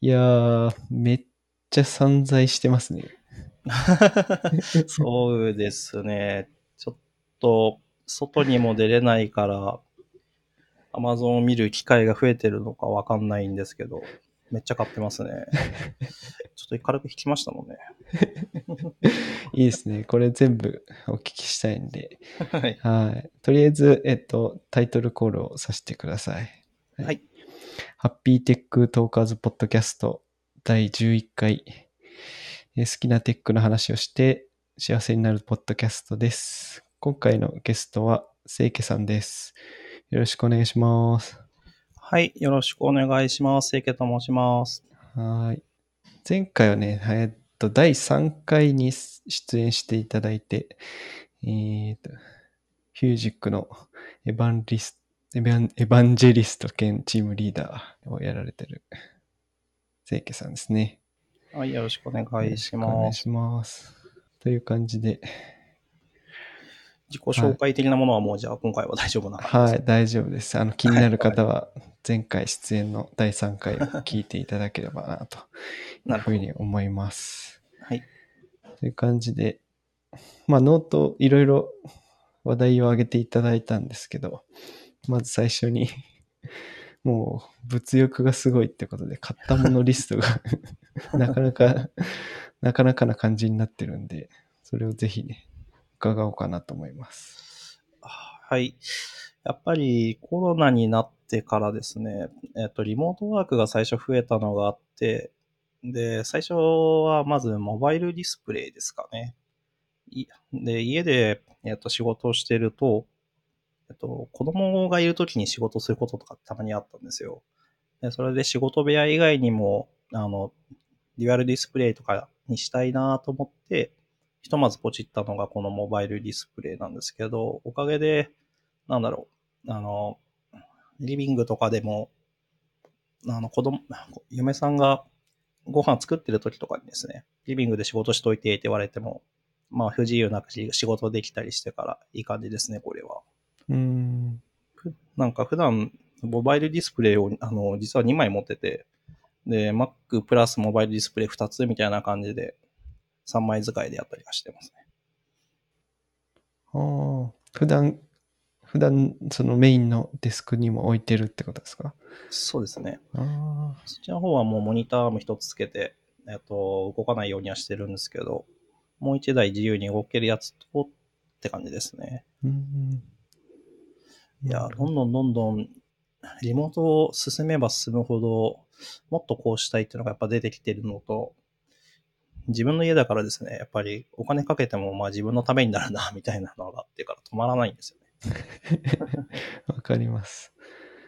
いやー、めっちゃ散財してますね。そうですね。ちょっと、外にも出れないから、アマゾンを見る機会が増えてるのかわかんないんですけど、めっちゃ買ってますね。ちょっと軽く引きましたもんね。いいですね。これ全部お聞きしたいんで。はい。はい。とりあえず、えっと、タイトルコールをさせてください。はい。 Happy Tech Talkers ポッドキャスト第11回。えー好きなテックの話をして幸せになるポッドキャストです。今回のゲストは、清家さんです。よろしくお願いします。はい。よろしくお願いします。清家と申します。はい。前回はね、えっと、第3回に出演していただいて、えっと、フュージックのエヴァンリスエヴァンエヴァンジェリスト兼チームリーダーをやられてる、清家さんですね。はい。よろしくお願いしよろくお願ます。いします。という感じで、自己紹介的なものはもうじゃあ今回は大丈夫な感じはい、大丈夫です。あの、気になる方は、前回出演の第3回を聞いていただければな、というふうに思います。はい。という感じで、まあ、ノートいろいろ話題を挙げていただいたんですけど、まず最初に、もう物欲がすごいってことで、買ったものリストが なかなか、なかなかな感じになってるんで、それをぜひね、伺おうかなと思います。はい。やっぱりコロナになってからですね、えっと、リモートワークが最初増えたのがあって、で、最初はまずモバイルディスプレイですかね。いで、家で、えっと、仕事をしてると、えっと、子供がいるときに仕事することとかたまにあったんですよ。で、それで仕事部屋以外にも、あの、デュアルディスプレイとかにしたいなと思って、ひとまずポチったのがこのモバイルディスプレイなんですけど、おかげで、なんだろう、あの、リビングとかでも、あの、子供、嫁さんがご飯作ってる時とかにですね、リビングで仕事しといてって言われても、まあ不自由なく仕事できたりしてからいい感じですね、これは。うーん。ふなんか普段、モバイルディスプレイを、あの、実は2枚持ってて、で、Mac プラスモバイルディスプレイ2つみたいな感じで、3枚使いでやったりはしてますね。ああ、普段、普段そのメインのデスクにも置いてるってことですか？そうですね。ああ、そっちの方はもうモニターも一つつけて、えっと、動かないようにはしてるんですけど、もう一台自由に動けるやつとって感じですね。うーん。いやどんどんどんどん、リモートを進めば進むほど、もっとこうしたいっていうのがやっぱ出てきてるのと、自分の家だからですね、やっぱりお金かけてもまあ自分のためになるな、みたいなのがあってから止まらないんですよね。わかります。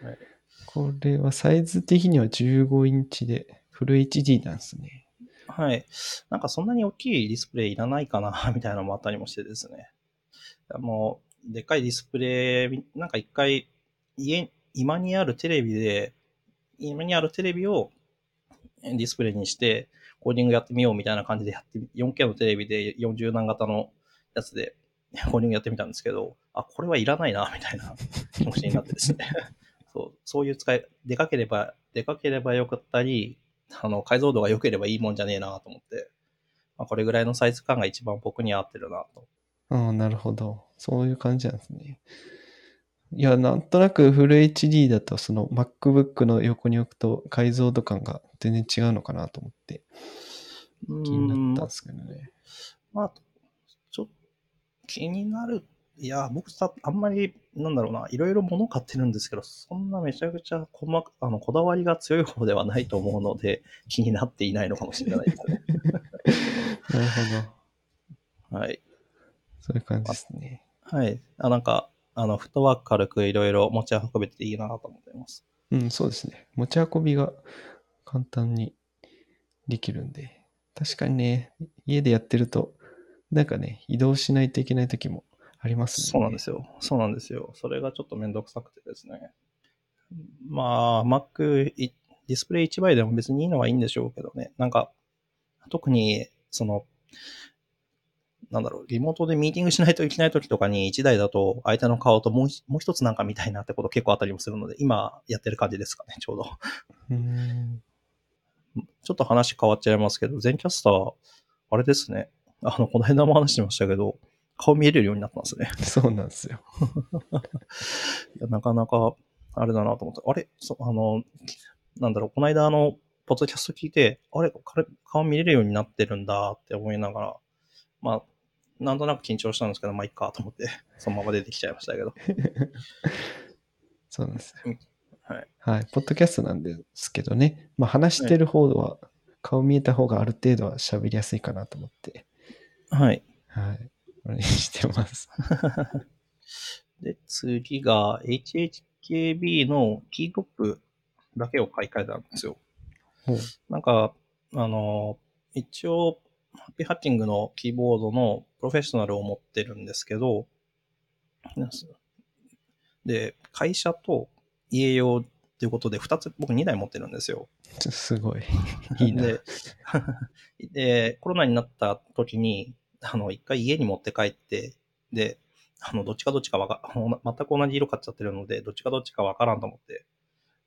はいこれはサイズ的には15インチでフル HD なんですね。はい。なんかそんなに大きいディスプレイいらないかな、みたいなのもあったりもしてですね。もう、でっかいディスプレイ、なんか一回、家、今にあるテレビで、今にあるテレビをディスプレイにして、コーディングやってみようみたいな感じでやって、4K のテレビで40何型のやつでコーディングやってみたんですけど、あ、これはいらないな、みたいな 気持ちになってですね。そう、そういう使い、でかければ、でかければよかったり、あの、解像度が良ければいいもんじゃねえなと思って、まあ、これぐらいのサイズ感が一番僕に合ってるなと。ああ、なるほど。そういう感じなんですね。いや、なんとなくフル HD だとその MacBook の横に置くと解像度感が全然違うのかなと思って気になったんですけどね。まあ、ちょっと気になる。いや、僕さ、あんまり、なんだろうな、いろいろ物買ってるんですけど、そんなめちゃくちゃ細かあのこだわりが強い方ではないと思うので、気になっていないのかもしれないですね。なるほど。はい。そういう感じですね。はい。あ、なんか、あの、フットワーク軽くいろいろ持ち運べていいなと思っています。うん、そうですね。持ち運びが簡単にできるんで。確かにね、家でやってると、なんかね、移動しないといけない時もありますね。そうなんですよ。そうなんですよ。それがちょっとめんどくさくてですね。まあ、Mac い、ディスプレイ1枚でも別にいいのはいいんでしょうけどね。なんか、特に、その、なんだろう、リモートでミーティングしないといけない時とかに1台だと相手の顔ともう一もう一つなんか見たいなってこと結構あったりもするので、今やってる感じですかね、ちょうど。うーん。ちょっと話変わっちゃいますけど、全キャスター、あれですね。あの、この間も話してましたけど、顔見えれるようになったんですね。そうなんですよ。いやなかなか、あれだなと思って、あれ？そあの、なんだろう、この間あの、ポッドキャスト聞いて、あれ？彼顔見れるようになってるんだって思いながら、まあ、なんとなく緊張したんですけど、まあいいかと思って、そのまま出てきちゃいましたけど。そうなんですよ。はい。はい。ポッドキャストなんですけどね。まあ話してる方は、顔見えた方がある程度は喋りやすいかなと思って、はい。はい。これにしてます。で、次が HHKB のキートップだけを買い替えたんですよ。なんか、あの、一応、ハッピーハッキングのキーボードのプロフェッショナルを持ってるんですけど、で、会社と家用っていうことで、2つ、僕2台持ってるんですよ。すごい。いいな。で、で、コロナになった時に、あの、一回家に持って帰って、で、あの、どっちかどっちかわか、全く同じ色買っちゃってるので、どっちかどっちかわからんと思って、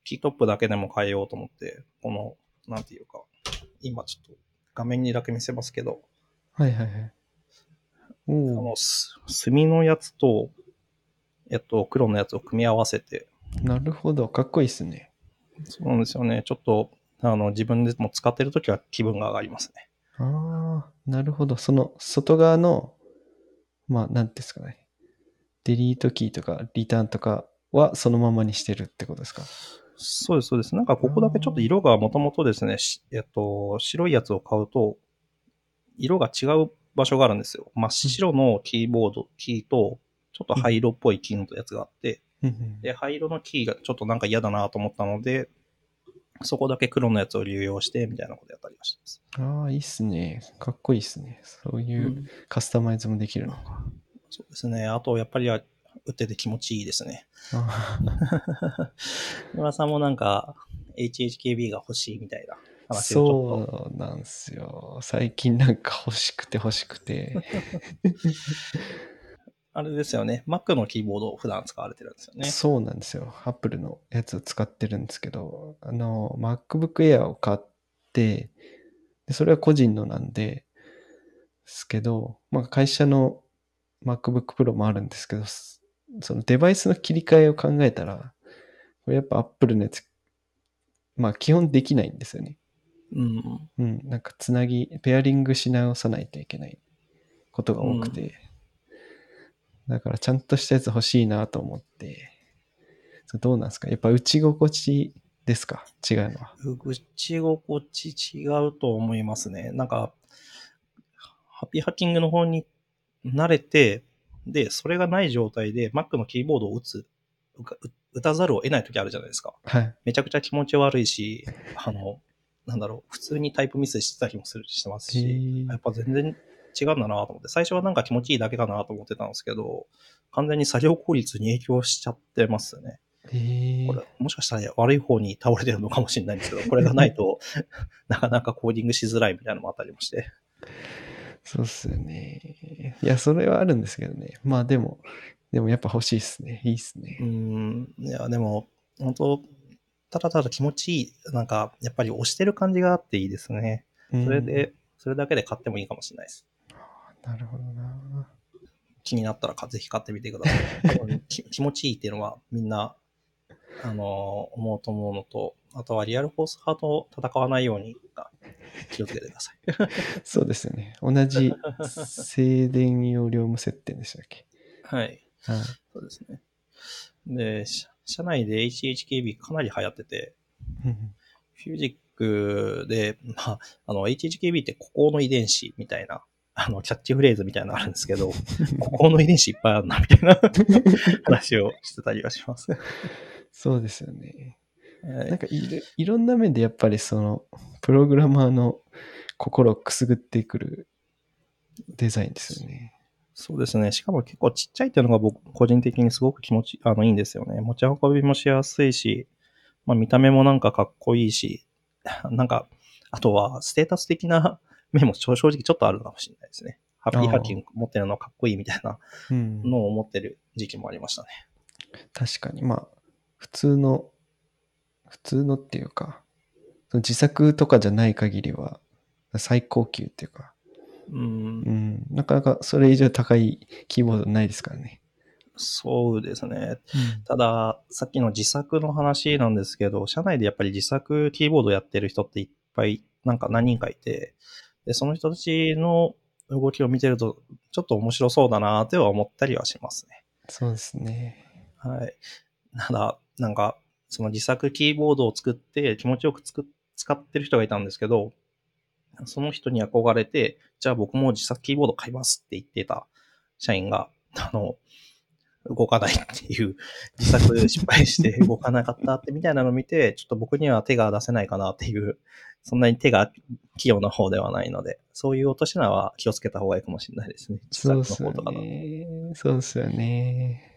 キートップだけでも変えようと思って、この、なんていうか、今ちょっと画面にだけ見せますけど、はいはいはい。あおおの、す墨のやつと、えっと、黒のやつを組み合わせて、なるほど。かっこいいですね。そうなんですよね。ちょっと、あの、自分でも使ってる時は気分が上がりますね。ああ、なるほど。その外側の、まあ、なんですかね。デリートキーとかリターンとかはそのままにしてるってことですか？そうです、そうです。なんかここだけちょっと色がもともとですね、しえっと、白いやつを買うと、色が違う場所があるんですよ。真っ白のキーボード、キーと、ちょっと灰色っぽいキーのやつがあって、うんうんで、灰色のキーがちょっとなんか嫌だなと思ったので、そこだけ黒のやつを流用して、みたいなことやったりはしてます。ああ、いいっすね。かっこいいっすね。そういうカスタマイズもできるのか。そうですね。あと、やっぱりは、打ってて気持ちいいですね。あ村さんもなんか、HHKB が欲しいみたいなー話を。そうなんですよ。最近なんか欲しくて欲しくて。あれですよね。Mac のキーボードを普段使われてるんですよね。そうなんですよ。Apple のやつを使ってるんですけど、あの、MacBook Air を買って、でそれは個人のなんで、ですけど、まあ会社の MacBook Pro もあるんですけど、すそのデバイスの切り替えを考えたら、これやっぱ Apple のやつ、まあ基本できないんですよね。うん。うん、なんかつなぎ、ペアリングし直さないといけないことが多くて、だからちゃんとしたやつ欲しいなと思って、それどうなんですか？やっぱ打ち心地ですか？違うのは。打ち心地違うと思いますね。なんか、ハッピーハッキングの方に慣れて、で、それがない状態で Mac のキーボードを打つ、打たざるを得ない時あるじゃないですか。はい。めちゃくちゃ気持ち悪いし、あの、なんだろう、普通にタイプミスしてたりもするしてますへし、ーやっぱ全然違うんだなと思って、最初はなんか気持ちいいだけかなと思ってたんですけど、完全に作業効率に影響しちゃってますね。えーこれ、もしかしたら悪い方に倒れてるのかもしれないんですけど、これがないと、なかなかコーディングしづらいみたいなのもあったりもして。そうっすよね。いや、それはあるんですけどね。まあでも、でもやっぱ欲しいっすね。いいっすねう。ん、いや、でも、本当ただただ気持ちいい、なんか、やっぱり押してる感じがあっていいですね。うんそれで、それだけで買ってもいいかもしれないです。なるほどな。気になったらかぜひ買ってみてください。気持ちいいっていうのはみんな、あのー思うと思うのと、あとはリアルフォース派と戦わないようにあ気をつけてください。そうですよね。同じ静電容量無接点でしたっけ？はい。はい。そうですね。で、社社内で HHKB かなり流行ってて、うんフュージックで、まあ、あの、HHKB って孤高の遺伝子みたいな、あの、キャッチフレーズみたいなのあるんですけど、孤高の遺伝子いっぱいあるな、みたいな 話をしてたりはします。そうですよね。はいなんかいろいろんな面でやっぱりそのプログラマーの心をくすぐってくるデザインですよね。そうですね。しかも結構ちっちゃいっていうのが僕、個人的にすごく気持ち、あの、いいんですよね。持ち運びもしやすいし、まあ見た目もなんかかっこいいし、なんか、あとはステータス的な 面も正直ちょっとあるかもしれないですね。ハッピーハッキング持ってるのかっこいいみたいなうん。のを思ってる時期もありましたね。確かに。まあ、普通の、普通のっていうか、その自作とかじゃない限りは最高級っていうか、うんう、ん、なかなかそれ以上高いキーボードないですからね。そうですね。ただ、さっきの自作の話なんですけど、社内でやっぱり自作キーボードやってる人っていっぱい、なんか何人かいて、で、その人たちの動きを見てると、ちょっと面白そうだなっては思ったりはしますね。そうですね。はい。ただ、なんか、その自作キーボードを作って気持ちよくつく使ってる人がいたんですけど、その人に憧れて、じゃあ僕も自作キーボード買いますって言ってた社員が、あの、動かないっていう、自作失敗して 動かなかったってみたいなのを見て、ちょっと僕には手が出せないかなっていう、そんなに手が器用な方ではないので、そういう落とし穴は気をつけた方がいいかもしれないですね。自そうですよ作の方とかだと。ね。そうですよね。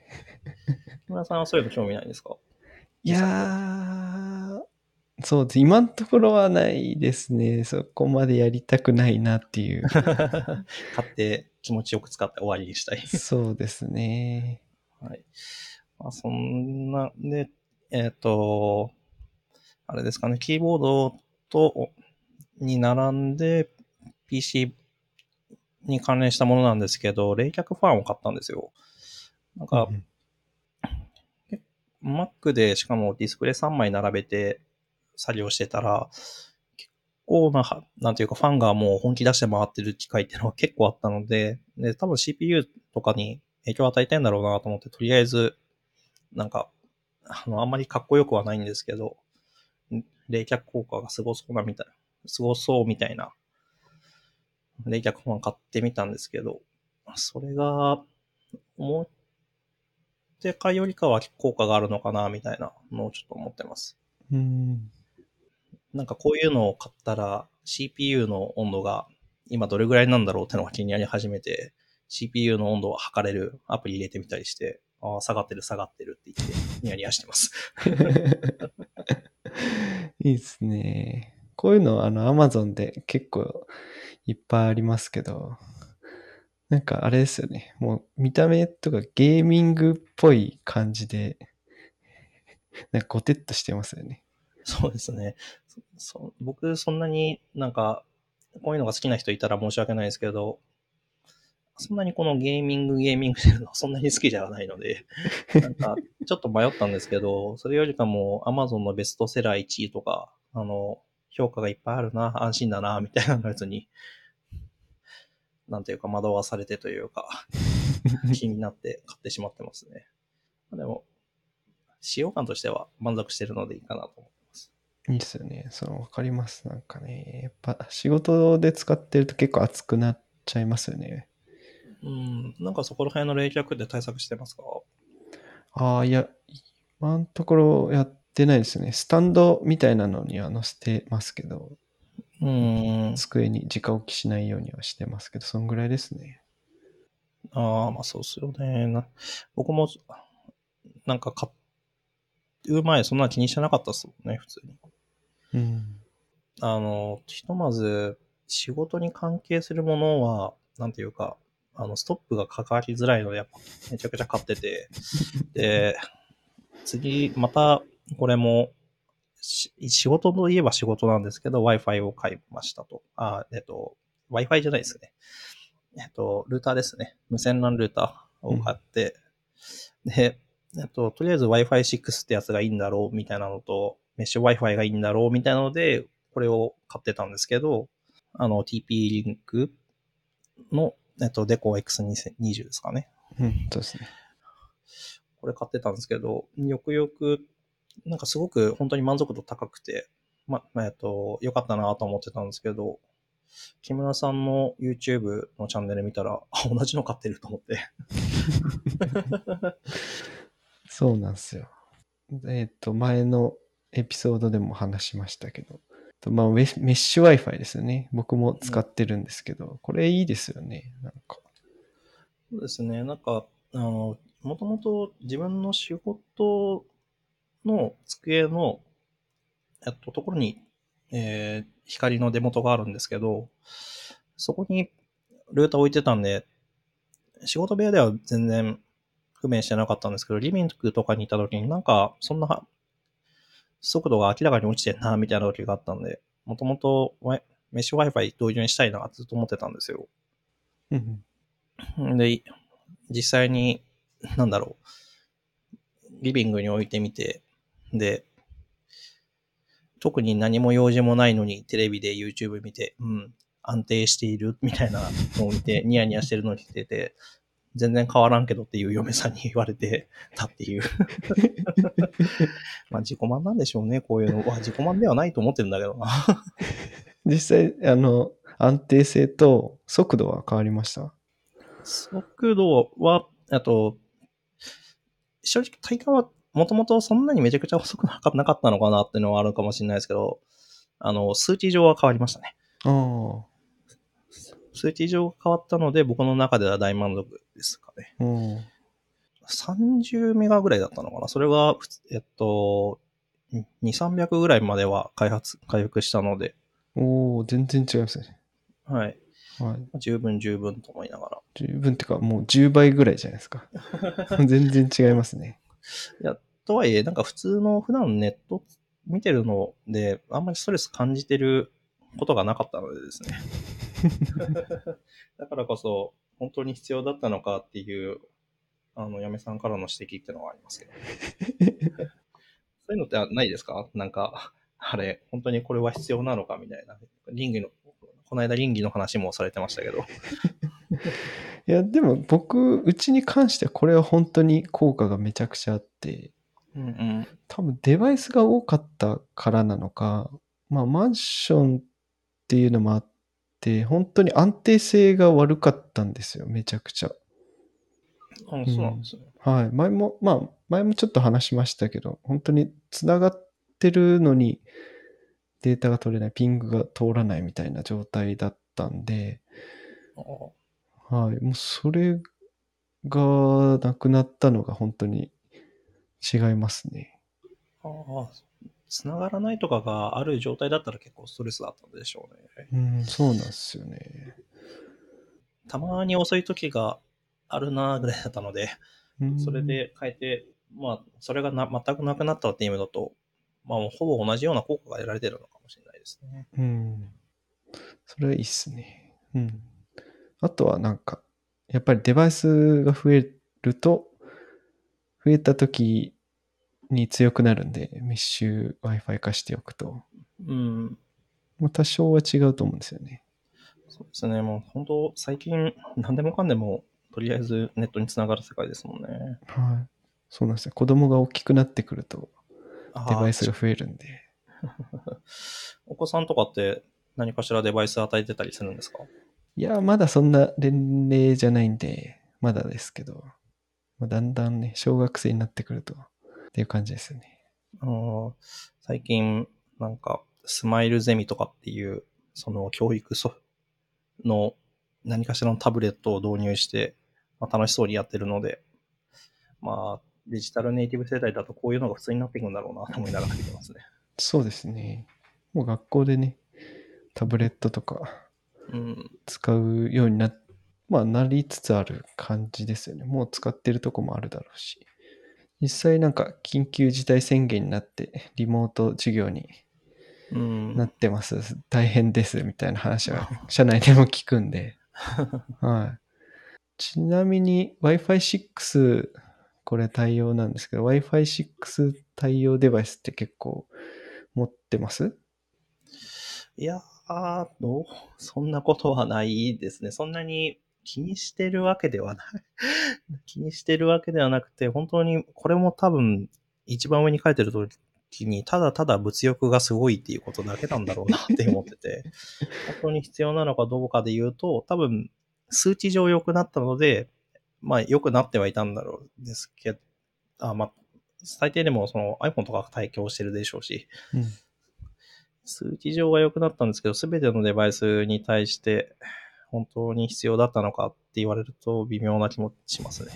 木 村さんはそういうの興味ないですか？いやー、そうです。今のところはないですね。そこまでやりたくないなっていう。買って気持ちよく使って終わりにしたい。そうですね。はい。まあ、そんな、で、えっ、と、あれですかね、キーボードと、に並んで、PC に関連したものなんですけど、冷却ファンを買ったんですよ。なんか、うん Mac でしかもディスプレイ3枚並べて作業してたら、結構な、なんていうかファンがもう本気出して回ってる機械っていうのは 結構あったので、で、多分 CPU とかに影響を与えてんだろうなと思って、とりあえず、なんか、あの、あんまりかっこよくはないんですけど、冷却効果がすごそうなみたい、すごそうみたいな、冷却ファン買ってみたんですけど、それが、思ってかよりかは効果があるのかな、みたいなのをちょっと思ってます。うん。なんかこういうのを買ったら CPU の温度が今どれぐらいなんだろうってのが気になり始めて CPU の温度を測れるアプリ入れてみたりして、ああ、下がってる下がってるって言ってニヤニヤしてます。いいですね。こういうの、あの、アマゾンで結構いっぱいありますけど、なんかあれですよね。もう見た目とかゲーミングっぽい感じで、なんかゴテッとしてますよね。そうですね。そそ僕そんなになんかこういうのが好きな人いたら申し訳ないですけど、そんなにこのゲーミングゲーミングしてるのはそんなに好きじゃないので、なんかちょっと迷ったんですけど、それよりかも Amazon のベストセラー1位とか、あの、評価がいっぱいあるな、安心だな、みたいなのやつに、なんていうか惑わされてというか、気になって買ってしまってますね。でも、使用感としては満足してるのでいいかなと思います。いいですよね。その、わかります。なんかね、やっぱ仕事で使ってると結構熱くなっちゃいますよね。うん、なんかそこら辺の冷却で対策してますか？ああ、いや、今のところやってないですね。スタンドみたいなのには載せてますけど、うん。机に直置きしないようにはしてますけど、そんぐらいですね。ああ、まあそうっすよね。な僕も、なんか買う前そんな気にしてなかったっすもんね、普通に。うん。あの、ひとまず、仕事に関係するものは、なんていうか、あの、ストップがかかりづらいので、やっぱめちゃくちゃ買ってて、で、次、また、これも、し仕事といえば仕事なんですけど、Wi-Fi を買いましたと。あ、えっと、Wi-Fi じゃないですね。えっと、ルーターですね。無線 LAN ルーターを買って、で、えっと、とりあえず Wi-Fi6 ってやつがいいんだろうみたいなのと、メッシュ Wi-Fi がいいんだろうみたいなので、これを買ってたんですけど、あの、TP リンクの、えっと、デコ X20 ですかね。うん、そうですね。これ買ってたんですけど、よくよく、なんかすごく本当に満足度高くて、ま、まえっと、良かったなと思ってたんですけど、木村さんの YouTube のチャンネル見たら、あ、同じの買ってると思って。そうなんですよ。えっ、と、前のエピソードでも話しましたけど、とまあ、メッメッシュ Wi-Fi ですよね。僕も使ってるんですけど、これいいですよね。なんか。そうですね。なんか、あの、もともと自分の仕事の机の、えっと、ところに、えー光の出元があるんですけど、そこにルーター置いてたんで、仕事部屋では全然不明してなかったんですけど、リビングとかにいた時になんか、そんな速度が明らかに落ちてんな、みたいな時があったんで、もともとメッシュ Wi-Fi 導入にしたいな、ずっと思ってたんですよ。で、実際に、なんだろう、リビングに置いてみて、で、特に何も用事もないのにテレビで YouTube 見て、うん、安定しているみたいなのを見て、ニヤニヤしてるのを聞いてて、全然変わらんけどっていう嫁さんに言われてたっていう。まあ自己満なんでしょうね、こういうの。わ自己満ではないと思ってるんだけどな。実際、あの、安定性と速度は変わりました？速度は、あと、正直体感はもともとそんなにめちゃくちゃ遅くなかったのかなっていうのはあるかもしれないですけど、あの、数値上は変わりましたね。数値上が変わったので、僕の中では大満足ですかね。うん。30メガぐらいだったのかなそれが、えっと、2、300ぐらいまでは開発、回復したので、おお全然違いますね。はい。はい。十分十分と思いながら。十分っていうか、もう10倍ぐらいじゃないですか。全然違いますね。とはいえ、なんか普通の普段ネット見てるので、あんまりストレス感じてることがなかったのでですね。だからこそ、本当に必要だったのかっていう、あの、嫁さんからの指摘っていうのはありますけど。そういうのってないですか？なんか、あれ、本当にこれは必要なのかみたいな。倫理の、この間倫理の話もされてましたけど。いや、でも僕、うちに関してはこれは本当に効果がめちゃくちゃあって、うんうん。多分デバイスが多かったからなのか、まあマンションっていうのもあって、本当に安定性が悪かったんですよ、めちゃくちゃ。あそうなんですね。はい。前も、まあ、前もちょっと話しましたけど、本当に繋がってるのにデータが取れない、ピングが通らないみたいな状態だったんで、あはい。もうそれがなくなったのが本当に違いますね。ああ、繋がらないとかがある状態だったら結構ストレスだったんでしょうね。うん、そうなんですよね。たまに遅い時があるなぐらいだったので、うんそれ、で変えて、まあ、それがな全くなくなったっていう意味だと、まあ、ほぼ同じような効果が得られてるのかもしれないですね。うん。それはいいっすね。うん。あとはなんか、やっぱりデバイスが増えると、増えた時に強くなるんで、メッシュ Wi-Fi 化しておくと、うん。まあ、多少は違うと思うんですよね。そうですね。もう本当、最近、何でもかんでも、とりあえずネットにつながる世界ですもんね。はい。そうなんですよ。子供が大きくなってくると、デバイスが増えるんで。お子さんとかって何かしらデバイス与えてたりするんですか？いや、まだそんな年齢じゃないんで、まだですけど、まあ、だんだんね、小学生になってくると、っていう感じですよね。あの最近、なんか、スマイルゼミとかっていう、その教育ソの何かしらのタブレットを導入して、まあ、楽しそうにやってるので、まあ、デジタルネイティブ世代だとこういうのが普通になっていくんだろうなと思いながら見てますね。そうですね。もう学校でね、タブレットとかうん。使うようにな、まあなりつつある感じですよね。もう使ってるとこもあるだろうし。実際なんか緊急事態宣言になってリモート授業にうん。なってます。大変ですみたいな話は 社内でも聞くんで。はい。ちなみに Wi-Fi6 これ対応なんですけど Wi-Fi6 対応デバイスって結構持ってます？いやー、どう？そんなことはないですね。そんなに気にしてるわけではない。気にしてるわけではなくて、本当にこれも多分一番上に書いてる通りに、ただただ物欲がすごいっていうことだけなんだろうなって思ってて、本当に必要なのかどうかで言うと、多分数値上良くなったので、まあ良くなってはいたんだろうですけど、あまあ、最低でもその iPhone とか対応してるでしょうし、うん。数値上は良くなったんですけど、すべてのデバイスに対して本当に必要だったのかって言われると微妙な気もしますね。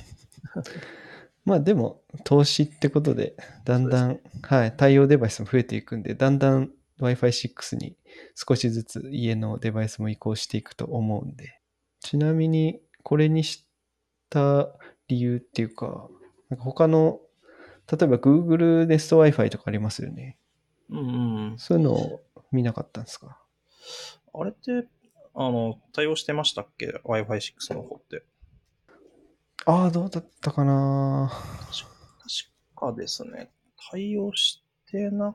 まあでも投資ってことでだんだん、はい、対応デバイスも増えていくんでだんだん Wi-Fi6 に少しずつ家のデバイスも移行していくと思うんでちなみにこれにした理由っていうかなんか他の例えば Google Nest Wi-Fi とかありますよねうんうん。そういうのを見なかったんですか？あれって、あの、対応してましたっけ ?Wi-Fi6 の方って。ああ、どうだったかな確かですね、対応してな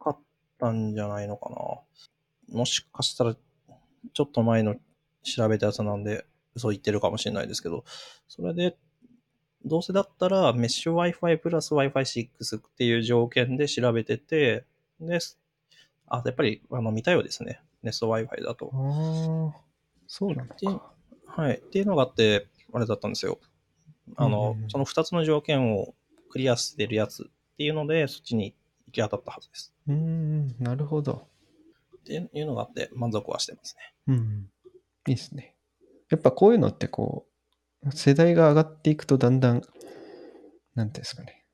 かったんじゃないのかな。もしかしたら、ちょっと前の調べたやつなんで、嘘言ってるかもしれないですけど、それで、どうせだったら、メッシュ Wi-Fi プラス Wi-Fi6 っていう条件で調べてて、で、あ、やっぱり、あの、見たようですね。ネスト Wi-Fi だと。ああ、そうなのっていうか。はい。っていうのがあって、あれだったんですよ。あの、うんうんうんその2つの条件をクリアしてるやつっていうので、そっちに行き当たったはずです。うーん、なるほど。っていうのがあって、満足はしてますね。うん。いいですね。やっぱこういうのってこう、世代が上がっていくとだんだん、なんていうんですかね。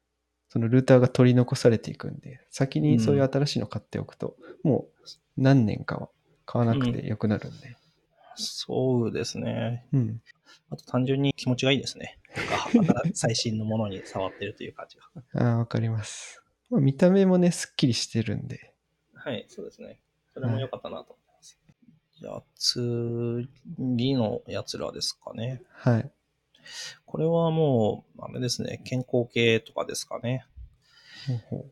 そのルーターが取り残されていくんで、先にそういう新しいの買っておくと、もう何年かは買わなくてよくなるんで。そうですね。うん。あと単純に気持ちがいいですね。なんか新最新のものに触ってるという感じが。ああ、わかります。まあ、見た目もね、すっきりしてるんで。はい、そうですね。それも良かったなと思います。じゃあ、次のやつらですかね。はい。これはもう、あれですね、健康系とかですかね。ほうほ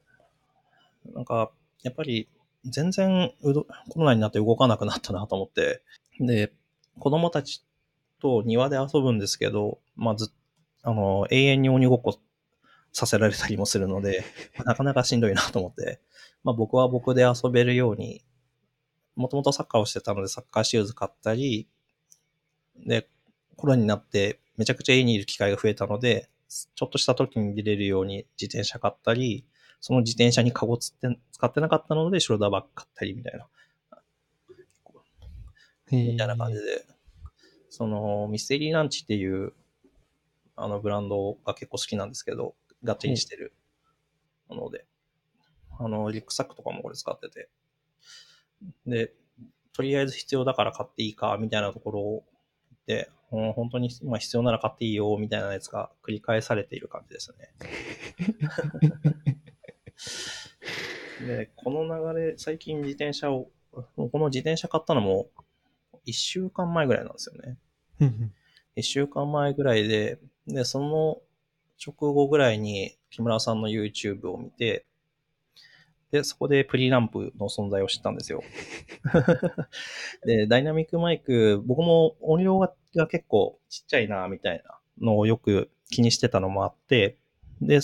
なんか、やっぱり、全然うど、コロナになって動かなくなったなと思って。で、子供たちと庭で遊ぶんですけど、まあず、あの、永遠に鬼ごっこさせられたりもするので、なかなかしんどいなと思って、まあ僕は僕で遊べるように、もともとサッカーをしてたのでサッカーシューズ買ったり、で、コロナになってめちゃくちゃ家にいる機会が増えたので、ちょっとした時に出れるように自転車買ったり、その自転車にカゴつって使ってなかったので、ショルダーバッグ買ったりみたいな、みたいな感じで、その、ミステリーランチっていう、あの、ブランドが結構好きなんですけど、ガッチリしてるもので、あの、リュックサックとかもこれ使ってて、で、とりあえず必要だから買っていいか、みたいなところをで、うん本当に、まあ、必要なら買っていいよ、みたいなやつが繰り返されている感じですね。で、この流れ、最近自転車を、この自転車買ったのも、1週間前ぐらいなんですよね。うんうん1週間前ぐらいで、で、その直後ぐらいに木村さんの YouTube を見て、で、そこでプリランプの存在を知ったんですよ。で、ダイナミックマイク、僕も音量がが結構ちっちゃいな、みたいなのをよく気にしてたのもあって、で、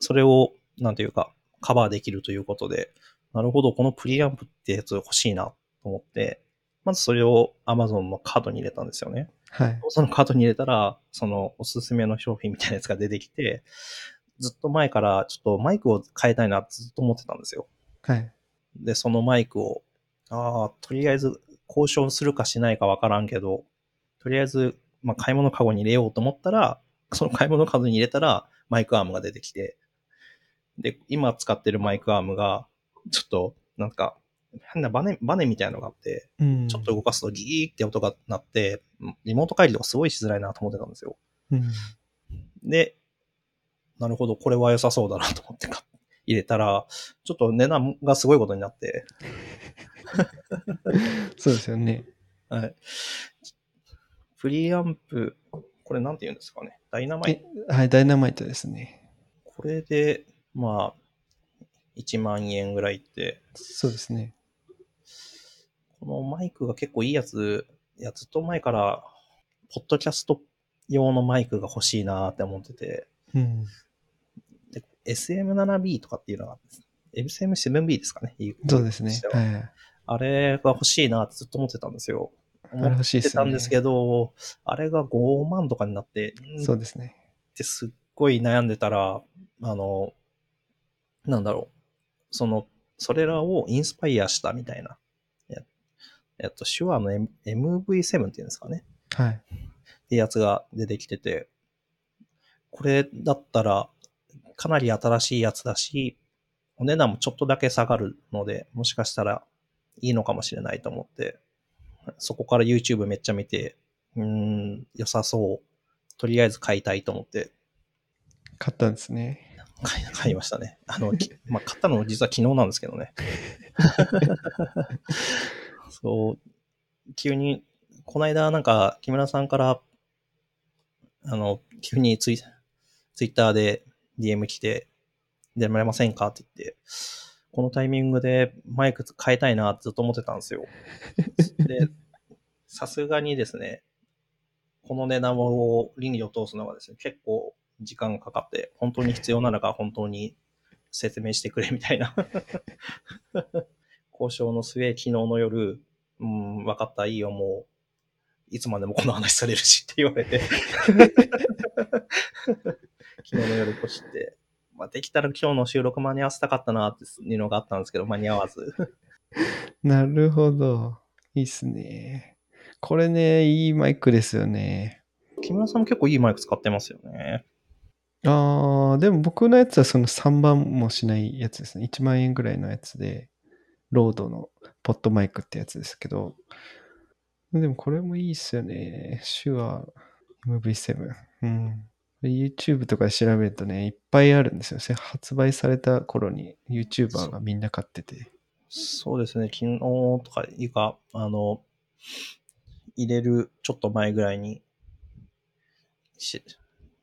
それを、なんていうか、カバーできるということで、なるほど、このプリランプってやつ欲しいなと思って、まずそれを Amazon のカードに入れたんですよね。はい。そのカートに入れたら、そのおすすめの商品みたいなやつが出てきて、ずっと前からちょっとマイクを変えたいなってずっと思ってたんですよ。はい。で、そのマイクを、ああ、とりあえず交渉するかしないかわからんけど、とりあえず、まあ、買い物カゴに入れようと思ったら、その買い物カゴに入れたらマイクアームが出てきて、で、今使ってるマイクアームが、ちょっと、なんか、変なバネ、バネみたいなのがあって、うん。ちょっと動かすとギーって音が鳴って、リモート帰りとかすごいしづらいなと思ってたんですよ。うん。で、なるほど、これは良さそうだなと思って入れたら、ちょっと値段がすごいことになって、そうですよね。はい。プリアンプ、これなんて言うんですかね。ダイナマイト。えはい、ダイナマイトですね。これで、まあ、1万円ぐらいって、そうですね。このマイクが結構いいやつ、いや、ずっと前から、ポッドキャスト用のマイクが欲しいなって思ってて、うん。で SM7B とかっていうのがあるんです。SM7B ですかね。いそうですね。ははい。あれが欲しいなってずっと思ってたんですよ。あれ欲しいですよね思ってたんですけど、あれが5万とかになって、んそうですね。ってすっごい悩んでたら、あの、なんだろう。その、それらをインスパイアしたみたいな。ええっと、手話の M- MV7 っていうんですかね。はい。ってやつが出てきてて、これだったらかなり新しいやつだし、お値段もちょっとだけ下がるので、もしかしたらいいのかもしれないと思って、そこから YouTube めっちゃ見て、うーん、良さそう。とりあえず買いたいと思って、買ったんですね。買い買いましたね。あの、きまあ、買ったの実は昨日なんですけどね。そう、急に、この間なんか木村さんから、あの、急にツイツイッターで DM 来て、出られませんか？って言って、このタイミングでマイク変えたいなってずっと思ってたんですよ。で、さすがにですね、この値段を倫理を通すのがですね、結構時間かかって、本当に必要ならば本当に説明してくれみたいな。交渉の末、昨日の夜、うん、分かった、いいよ、もう、いつまでもこの話されるしって言われて、昨日の夜越して、まあ、できたら今日の収録間に合わせたかったなっていうのがあったんですけど、間に合わず。なるほど。いいっすね。これね、いいマイクですよね。木村さんも結構いいマイク使ってますよね。あー、でも僕のやつはその3番もしないやつですね。1万円ぐらいのやつで、 RODE の PodMic ってやつですけど、でもこれもいいっすよね。 Shure MV7。うん。YouTube とかで調べるとね、いっぱいあるんですよ。発売された頃に YouTuber がみんな買ってて。そうですね、昨日とかいうか、あの、入れるちょっと前ぐらいにし、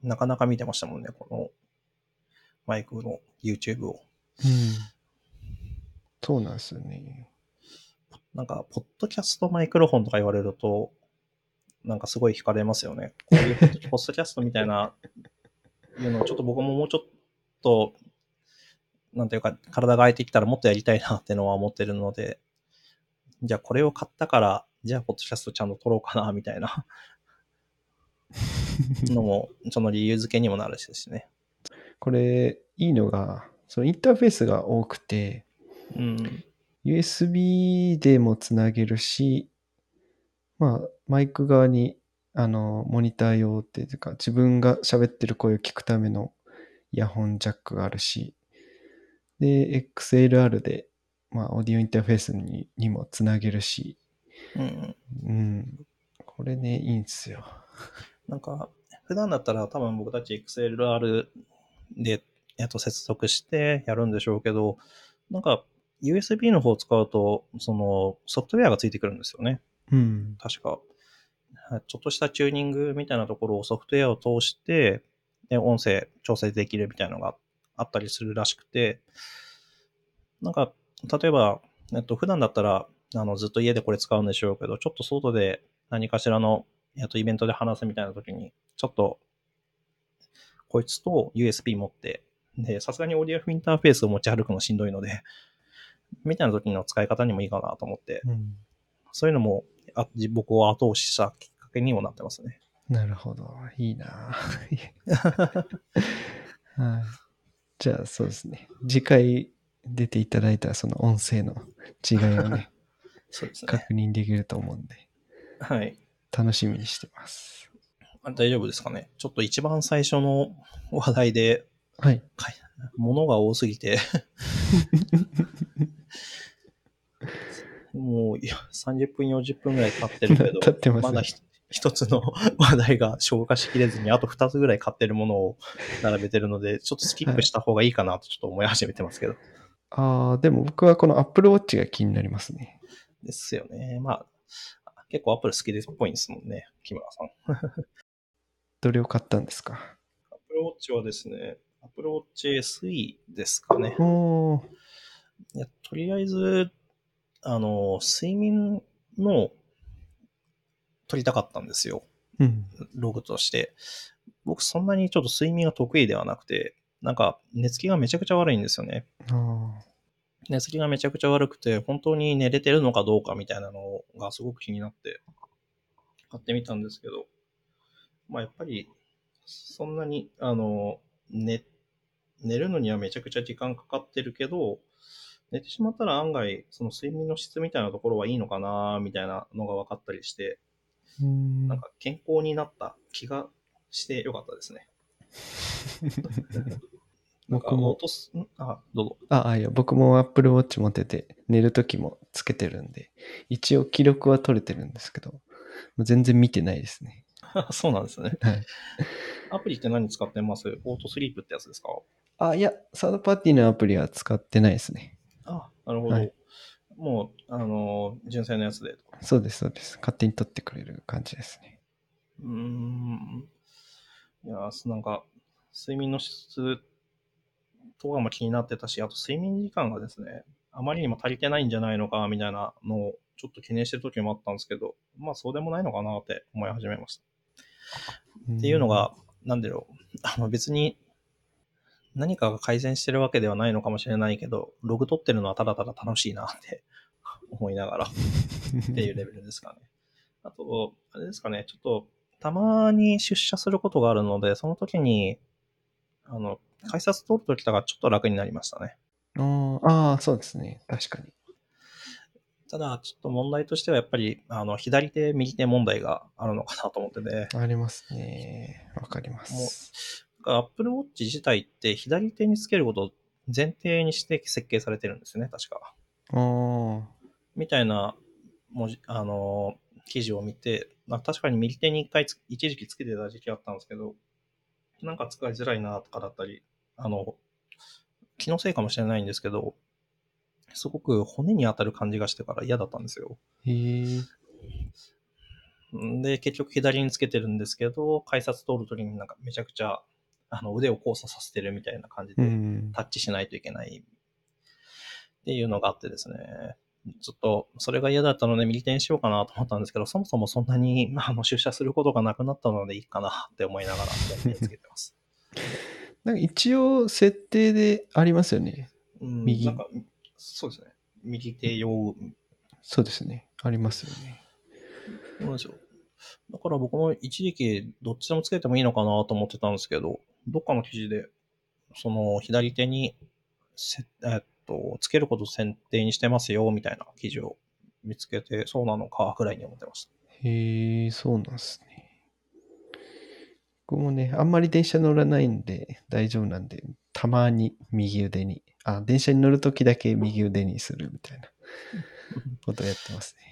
なかなか見てましたもんね、このマイクの YouTube を。うん。そうなんですよね。なんか、ポッドキャストマイクロフォンとか言われると、なんかすごい惹かれますよね。こういうポッドキャストみたいな、いうのをちょっと僕ももうちょっと、なんていうか、体が空いてきたらもっとやりたいなってのは思ってるので、じゃあこれを買ったから、じゃあポッドキャストちゃんと撮ろうかな、みたいなのも、その理由付けにもなるしですね。これ、いいのが、そのインターフェースが多くて、うん。USB でもつなげるし、まあ、マイク側に、あの、モニター用っていうか、自分が喋ってる声を聞くためのイヤホンジャックがあるし、で、XLR で、まあ、オーディオインターフェースににもつなげるし、うん。うん。これね、いいんですよ。なんか、普段だったら多分僕たち XLR で、えっと、接続してやるんでしょうけど、なんか、USB の方を使うと、その、ソフトウェアがついてくるんですよね。うん。確か。ちょっとしたチューニングみたいなところをソフトウェアを通して、で音声調整できるみたいなのがあったりするらしくて、なんか、例えば、えっと、普段だったら、あの、ずっと家でこれ使うんでしょうけど、ちょっと外で何かしらの、えっと、イベントで話すみたいな時に、ちょっと、こいつと USB 持って、で、さすがにオーディオインターフェースを持ち歩くのしんどいので、みたいな時の使い方にもいいかなと思って、うん。そういうのもあ僕を後押ししたきっかけにもなってますね。なるほど。いいな はい。じゃあ、そうですね。次回出ていただいたその音声の違いをね、そうですね。確認できると思うんで、はい。楽しみにしてます。あ大丈夫ですかね？ちょっと一番最初の話題で、はい。物が多すぎて、もういや30分、40分ぐらい経ってるけど、経ってますねだひ一つの話題が消化しきれずに、あと二つぐらい買ってるものを並べてるので、ちょっとスキップした方がいいかなとちょっと思い始めてますけど。ああ、でも僕はこの Apple Watch が気になりますね。ですよね。まあ、結構アップル好きですっぽいんですもんね、木村さん。どれを買ったんですか？Apple Watch はですね、Apple Watch SE ですかね。いやとりあえず、あの、睡眠の取りたかったんですよ。うん。ログとして。僕そんなにちょっと睡眠が得意ではなくて、なんか寝つきがめちゃくちゃ悪いんですよね。あ寝つきがめちゃくちゃ悪くて、本当に寝れてるのかどうかみたいなのがすごく気になって、買ってみたんですけど、まあやっぱり、そんなに、あの、寝、寝るのにはめちゃくちゃ時間かかってるけど、寝てしまったら案外、その睡眠の質みたいなところはいいのかな、みたいなのが分かったりして、なんか健康になった気がしてよかったですね。僕もあ、どうぞ。あ、あいや、僕も Apple Watch 持ってて、寝るときもつけてるんで、一応記録は取れてるんですけど、全然見てないですね。そうなんですね。はい。アプリって何使ってます？オートスリープってやつですか？あ、いや、サードパーティーのアプリは使ってないですね。あ、なるほど。はいもう、あの、純正のやつでと。そうです、そうです。勝手に取ってくれる感じですね。うーん。いや、なんか、睡眠の質とかも気になってたし、あと睡眠時間がですね、あまりにも足りてないんじゃないのか、みたいなのをちょっと懸念してる時もあったんですけど、まあそうでもないのかなって思い始めました。っていうのが、なんだろう、あの別に何かが改善してるわけではないのかもしれないけど、ログ取ってるのはただただ楽しいなって思いながらっていうレベルですかね。あと、あれですかね、ちょっと、たまに出社することがあるので、その時に、あの、改札通るときとかちょっと楽になりましたね。あーあー、そうですね。確かに。ただ、ちょっと問題としてはやっぱり、あの、左手、右手問題があるのかなと思ってて、ありますね。わかります。アップルウォッチ自体って左手につけることを前提にして設計されてるんですよね、確か。ああ、みたいな文字、あのー記事を見て、まあ、確かに右手に一回つ一時期つけてた時期あったんですけど、なんか使いづらいなとかだったり、あの、気のせいかもしれないんですけど、すごく骨に当たる感じがしてから嫌だったんですよ。へで、結局左につけてるんですけど、改札通るときになんかめちゃくちゃあの腕を交差させてるみたいな感じうで、ん。タッチしないといけないっていうのがあってですね、ちょっとそれが嫌だったので右手にしようかなと思ったんですけど、そもそもそんなにあの出社することがなくなったのでいいかなって思いながら左手につけてます。なんか一応設定でありますよね。うん、右なんか、そうですね。右手用、そうですね。ありますよね。そうなんですよ。だから僕も一時期どっちでもつけてもいいのかなと思ってたんですけど、どっかの記事で、その左手にせ、えっと、つけることを選定にしてますよみたいな記事を見つけて、そうなのかぐらいに思ってました。へえ、そうなんですね。僕もね、あんまり電車乗らないんで大丈夫なんで、たまに右腕に、あ、電車に乗るときだけ右腕にするみたいな ことをやってますね。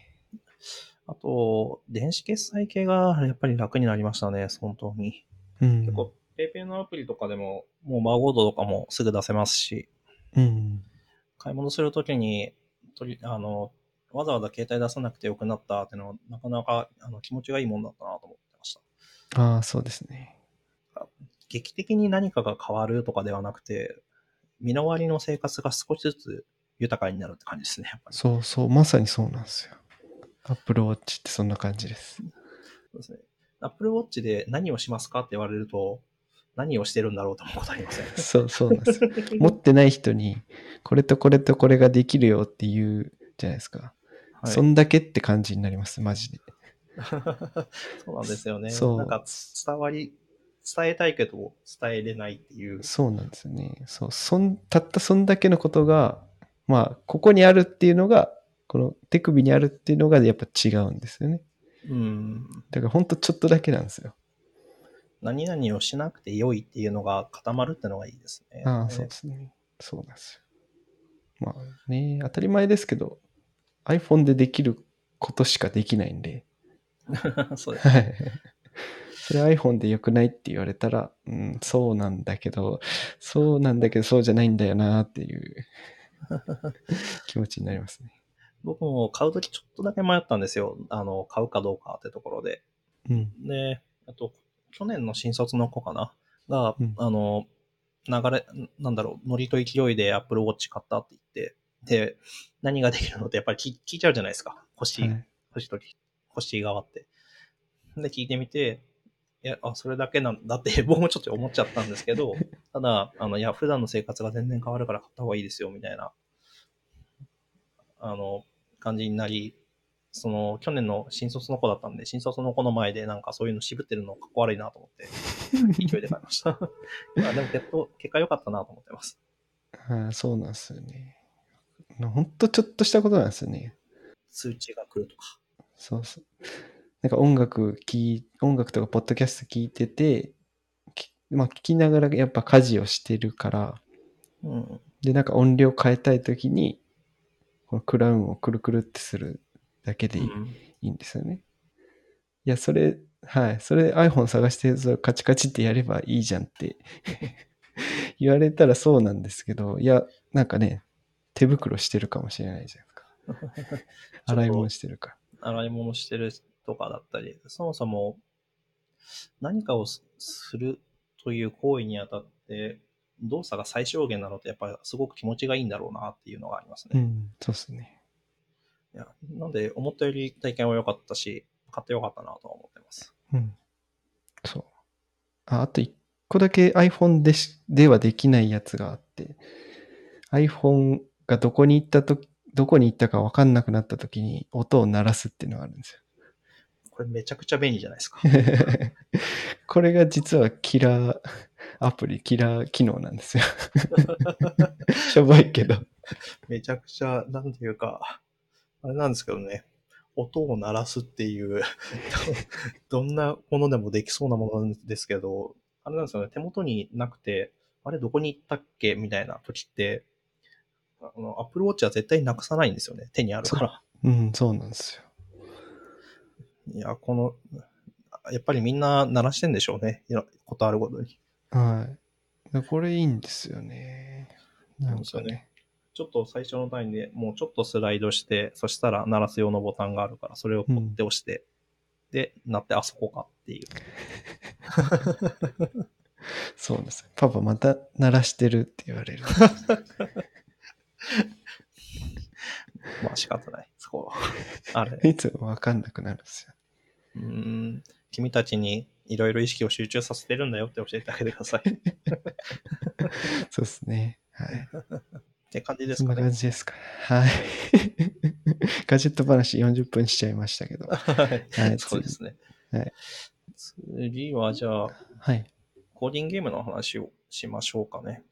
あと、電子決済系がやっぱり楽になりましたね、本当に。うん。結構、PayPay のアプリとかでも、もうマーゴードとかもすぐ出せますし、うん。買い物するときに、とり、あの、わざわざ携帯出さなくてよくなったっていうのは、なかなかあの気持ちがいいもんだったなと思。ああ、そうですね。劇的に何かが変わるとかではなくて、身の回りの生活が少しずつ豊かになるって感じですね、やっぱり。そうそう、まさにそうなんですよ。Apple Watch ってそんな感じです。そうですね。Apple Watch で何をしますかって言われると、何をしてるんだろうと思うことありません？そうそうなんですよ。持ってない人に、これとこれとこれができるよって言うじゃないですか。はい、そんだけって感じになります、マジで。そうなんですよね。なんか伝わり、伝えたいけど伝えれないっていう。そうなんですよね。そう、そん、たったそんだけのことが、まあ、ここにあるっていうのが、この手首にあるっていうのがやっぱ違うんですよね。うん。だからほんとちょっとだけなんですよ。何々をしなくて良いっていうのが固まるってのがいいですね。ああ、そうですね。そうなんですよ。まあね、当たり前ですけど、iPhone でできることしかできないんで、そうです。はい。それ iPhone で良くないって言われたら、うん、そうなんだけど、そうなんだけど、そうじゃないんだよなっていう 気持ちになりますね。僕も買うときちょっとだけ迷ったんですよ。あの、買うかどうかってところで。うん。で、あと、去年の新卒の子かな？が、うんあの、流れ、なんだろう、ノリと勢いで Apple Watch 買ったって言って、で、何ができるのってやっぱり聞聞いちゃうじゃないですか。欲しい、はい欲しいとき、欲しい側って。で、聞いてみて、いや、あ、それだけなんだって 僕もちょっと思っちゃったんですけど、ただ、あの、いや、普段の生活が全然変わるから買った方がいいですよ、みたいな、あの、感じになり、その、去年の新卒の子だったんで、新卒の子の前でなんかそういうの渋ってるのかっこ悪いなと思って、勢いで買いました。まあでも結構、結果良かったなと思ってます。ああそうなんですよね。ほんとちょっとしたことなんですよね。通知が来るとか。そうそう。なんか音楽聴い、音楽とかポッドキャスト聞いてて、きまあ聞きながらやっぱ家事をしてるから、うん。で、なんか音量変えたいときに、このクラウンをくるくるってするだけでいい,、うんいいんですよね。いや、それ、はい。それ iPhone 探して、それカチカチってやればいいじゃんって 言われたらそうなんですけど、いや、なんかね、手袋してるかもしれないじゃないですか。洗い物してるか洗い物してるとかだったり、そもそも何かをすするという行為にあたって、動作が最小限なのってやっぱりすごく気持ちがいいんだろうなっていうのがありますら。うね。ん、そうですね。いやなんで、思ったより体験は良かったし、買って良かったなとは思ってます。うん。そう。ああと一個だけ iPhone でしではできないやつがあって、iPhone がどこに行ったとき、どこに行ったか分かんなくなったときに音を鳴らすっていうのがあるんですよ。これめちゃくちゃ便利じゃないですか。これが実はキラーアプリ、キラー機能なんですよ。しょぼいけど。めちゃくちゃ、なんていうか、あれなんですけどね、音を鳴らすっていう、ど どんなものでもできそうなものなんですけど、あれなんですよね、手元になくて、あれどこに行ったっけ？みたいな時って、あの、Apple Watch は絶対なくさないんですよね、手にあるから。うん、そうなんですよ。いや、この、やっぱりみんな鳴らしてんでしょうね、ことあるごとに。はい。これいいんですよね。なんかそうですよね。ちょっと最初の単位でもうちょっとスライドして、そしたら鳴らす用のボタンがあるから、それをポッて押して、で、鳴って、あそこかっていう。そうです。パパまた鳴らしてるって言われる。まあ仕方ない。そこは。あれ。いつもわかんなくなるんですよ。うーん。君たちにいろいろ意識を集中させてるんだよって教えてあげてください。っ そうですね。はい。て感じですそんなかね。感じですか。はい。ガジェット話40分しちゃいましたけど。はいはいそうですね。はい次はじゃあ、はい。コーディングゲームの話をしましょうかね。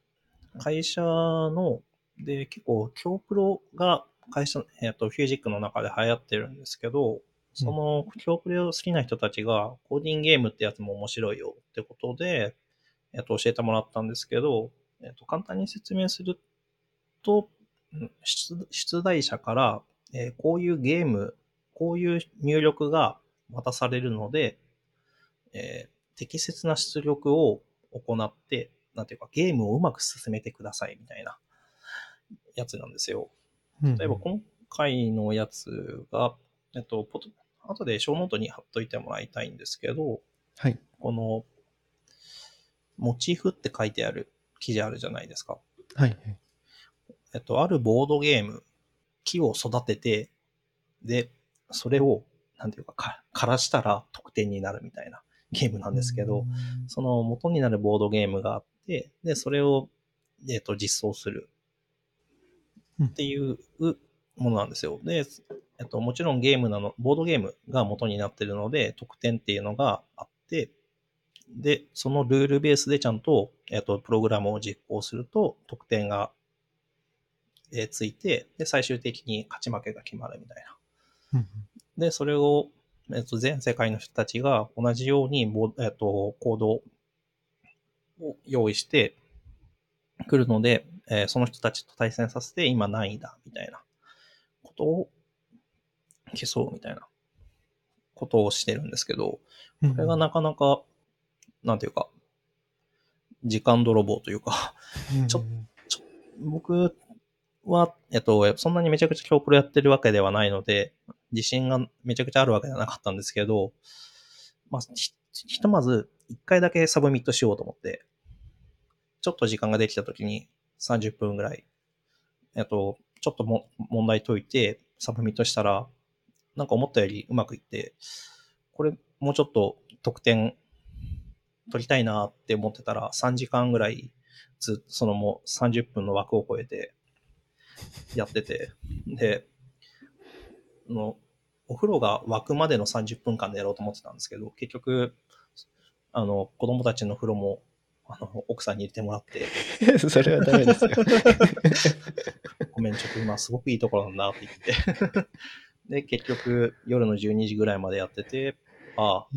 会社の、で、結構、京プロが会社、えっ、と、フュージックの中で流行ってるんですけど、その、京プロ好きな人たちが、コーディングゲームってやつも面白いよってことで、えっ、と、教えてもらったんですけど、えっ、と、簡単に説明すると、うん出出題者から、えーこういうゲーム、こういう入力が渡されるので、えー適切な出力を行って、なんていうか、ゲームをうまく進めてくださいみたいなやつなんですよ。例えば今回のやつが、えっと、ポト後でショーノートに貼っといてもらいたいんですけど、はい。この、モチーフって書いてある記事あるじゃないですか。はい。えっと、あるボードゲーム、木を育てて、で、それを、なんていうか、か枯らしたら得点になるみたいなゲームなんですけど、その元になるボードゲームがあって、で、それを、えっ、と、実装するっていうものなんですよ。で、えっと、もちろんゲームなの、ボードゲームが元になってるので、得点っていうのがあって、で、そのルールベースでちゃんと、えっと、プログラムを実行すると、得点が、えーついて、で、最終的に勝ち負けが決まるみたいな。うんで、それを、えっと、全世界の人たちが同じようにボ、えっと、コードを用意してくるので、えーその人たちと対戦させて、今何位だ、みたいな。ことを競うみたいな。ことをしてるんですけど、ここれがなかなか、なんていうか、時間泥棒というか、ちょ僕は、えっと、そんなにめちゃくちゃ強プロやってるわけではないので、自信がめちゃくちゃあるわけではなかったんですけど、まあ、ひひとまず、一回だけ submit しようと思って、ちょっと時間ができた時に30分ぐらい、えっと、ちょっとも問題解いて、 submit したら、なんか思ったよりうまくいって、これもうちょっと得点取りたいなって思ってたら、3時間ぐらいずそのもう30分の枠を超えてやってて、で、のお風呂が沸くまでの30分間でやろうと思ってたんですけど、結局、あの、子供たちの風呂も、あの、奥さんに入れてもらって、それはダメですよ。ごめん、ちょっと今すごくいいところなんだって言って。で、結局、夜の12時ぐらいまでやってて、ああ、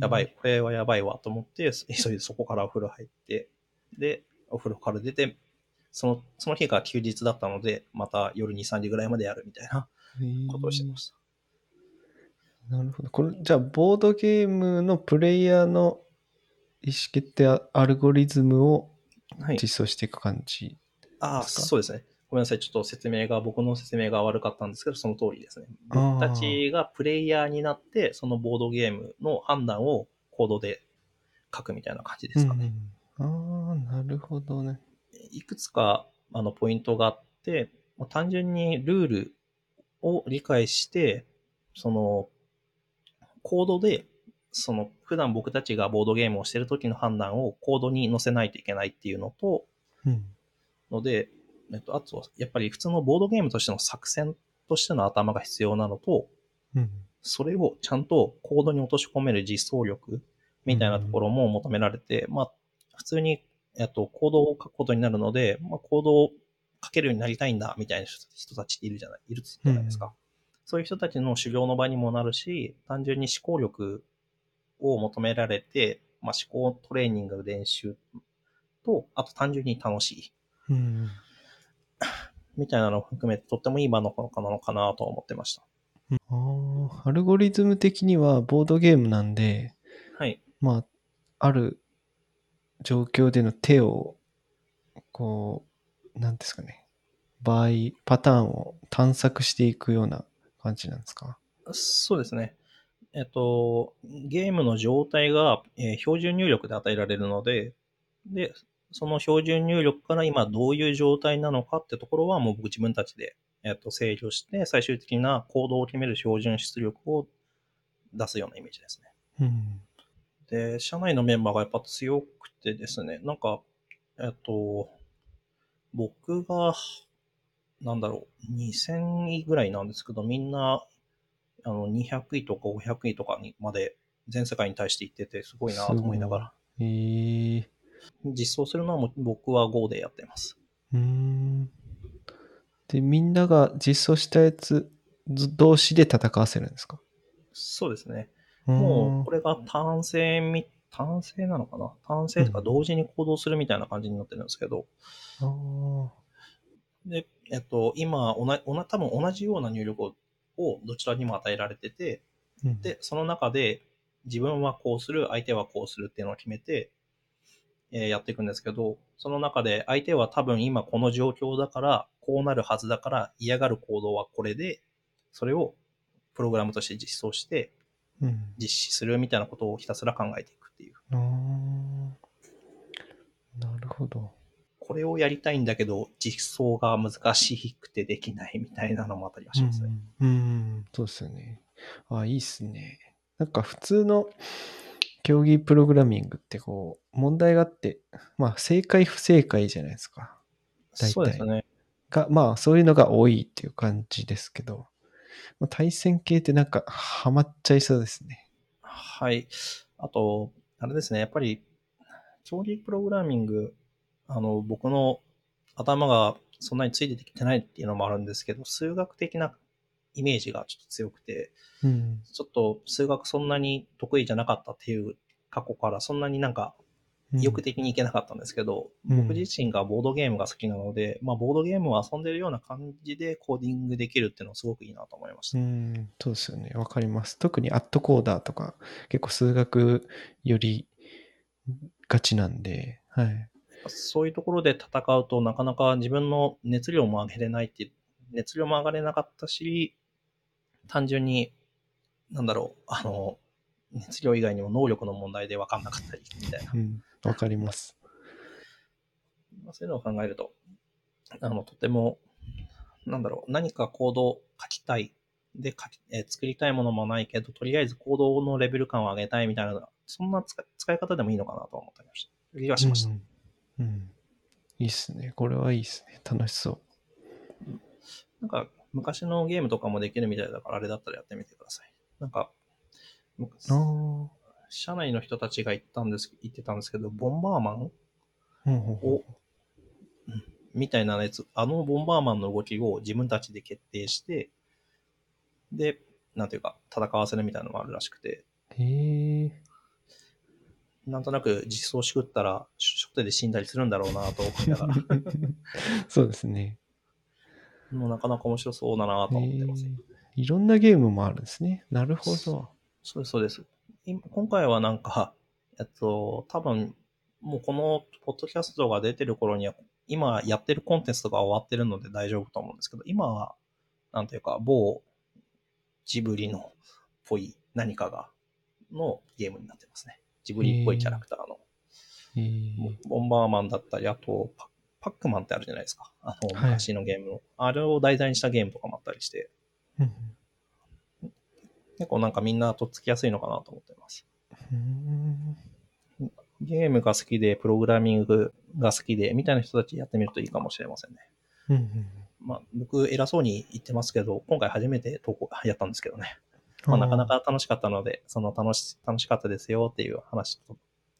やばい、これはやばいわと思って、急いでそこからお風呂入って、で、お風呂から出て、その、その日が休日だったので、また夜2、3時ぐらいまでやるみたいなことをしてました。なるほど。これ、じゃあ、ボードゲームのプレイヤーの意思決定アルゴリズムをはい。実装していく感じ。ああ、ですか？そうですね。ごめんなさい。ちょっと説明が、僕の説明が悪かったんですけど、その通りですね。僕たちがプレイヤーになって、そのボードゲームの判断をコードで書くみたいな感じですかね。うん、ああ、なるほどね。いくつかあのポイントがあって、まあ単純にルールを理解して、そのコードで、その普段僕たちがボードゲームをしてる時の判断をコードに載せないといけないっていうのと、うん。ので、えっと、あとはやっぱり普通のボードゲームとしての作戦としての頭が必要なのと、うん。それをちゃんとコードに落とし込める実装力みたいなところも求められて、まあ、普通に、えっと、コードを書くことになるので、まあ、コードを書けるようになりたいんだ、みたいな人たちっているじゃない、いるじゃないですか。うんそういう人たちの修行の場にもなるし、単純に思考力を求められて、まあ、思考トレーニング、練習と、あと単純に楽しい。うん。みたいなのを含めて、とってもいい場のかなのかなと思ってました。ああ、アルゴリズム的にはボードゲームなんで、はい。まあ、ある状況での手を、こう、なんですかね。場合、パターンを探索していくような感じなんですか？そうですね。えっと、ゲームの状態が、えー標準入力で与えられるので、で、その標準入力から今どういう状態なのかってところはもう僕自分たちで、えっと、制御して、最終的な行動を決める標準出力を出すようなイメージですね。うん。で、社内のメンバーがやっぱ強くてですね、なんか、えっと、僕が、なんだろう、2000位ぐらいなんですけど、みんな、あの、200位とか500位とかにまで全世界に対して言ってて、すごいなと思いながら、え。ー、実装するのは僕は Go でやってます。うーん。で、みんなが実装したやつず同士で戦わせるんですか？そうですね。もう、これが単性み、単性なのかな？単性とかうん。同時に行動するみたいな感じになってるんですけど、あー。で、えっと、今、おな、おな、多分同じような入力ををどちらにも与えられてて、うんで、その中で自分はこうする、相手はこうするっていうのを決めて、えーやっていくんですけど、その中で相手は多分今この状況だから、こうなるはずだから嫌がる行動はこれで、それをプログラムとして実装してうん。実施するみたいなことをひたすら考えていくっていう。あーなるほど。これをやりたいんだけど、実装が難しくてできないみたいなのもあったりはしますね。うん、うん、そうですよね。あ、いいっすね。なんか普通の競技プログラミングってこう、問題があって、まあ正解不正解じゃないですか。大体そうですね。が、まあそういうのが多いっていう感じですけど、まあ、対戦系ってなんかハマっちゃいそうですね。はい。あと、あれですね、やっぱり、競技プログラミング、あの、僕の頭がそんなについてきてないっていうのもあるんですけど、数学的なイメージがちょっと強くて、うん。ちょっと数学そんなに得意じゃなかったっていう過去からそんなになんか意欲的にいけなかったんですけど、うん僕自身がボードゲームが好きなので、まあ、ボードゲームを遊んでるような感じでコーディングできるっていうのはすごくいいなと思いました。うん、そうですよね。わかります。特にアットコーダーとか、結構数学よりがちなんで、はい。そういうところで戦うとなかなか自分の熱量も上げれないっていう、熱量も上がれなかったし、単純に、なんだろう、あの、熱量以外にも能力の問題で分かんなかったりみたいな。うん、わかります。まあそういうのを考えると、あの、とても、なんだろう、何かコードを書きたい。で、書きえー作りたいものもないけど、とりあえずコードのレベル感を上げたいみたいな、そんな使い使い方でもいいのかなと思ってました。気がしました。うん。うん。いいっすね。これはいいっすね。楽しそなんか、昔のゲームとかもできるみたいだから、あれだったらやってみてください。なんか、社内の人たちが言ったんです、言ってたんですけど、ボンバーマンあ。うんうんを、うんみたいなやつ、あのボンバーマンの動きを自分たちで決定して、で、なんていうか、戦わせるみたいなのもあるらしくて、へえ。なんとなく実装しくったら、初手で死んだりするんだろうなと思いながら、そうですね。もうなかなか面白そうだなと思ってます。へえいろんなゲームもあるんですね。なるほど。そうです、そうです。今今回はなんか、えっと、多分、もうこのポッドキャストが出てる頃には、今やってるコンテンツとか終わってるので大丈夫と思うんですけど、今は、なんていうか、某ジブリのっぽい何かが、のゲームになってますね。ジブリっぽいキャラクターの。えーボンバーマンだったり、あとパ、パックマンってあるじゃないですか。あの、はい昔のゲームの。あれを題材にしたゲームとかもあったりして、うん結構なんかみんなとっつきやすいのかなと思ってます。うんゲームが好きで、プログラミングが好きで、みたいな人たちやってみるといいかもしれませんね。うんうんまあ、僕、偉そうに言ってますけど、今回初めて投稿やったんですけどね。まあ、なかなか楽しかったので、その楽し、楽しかったですよっていう話と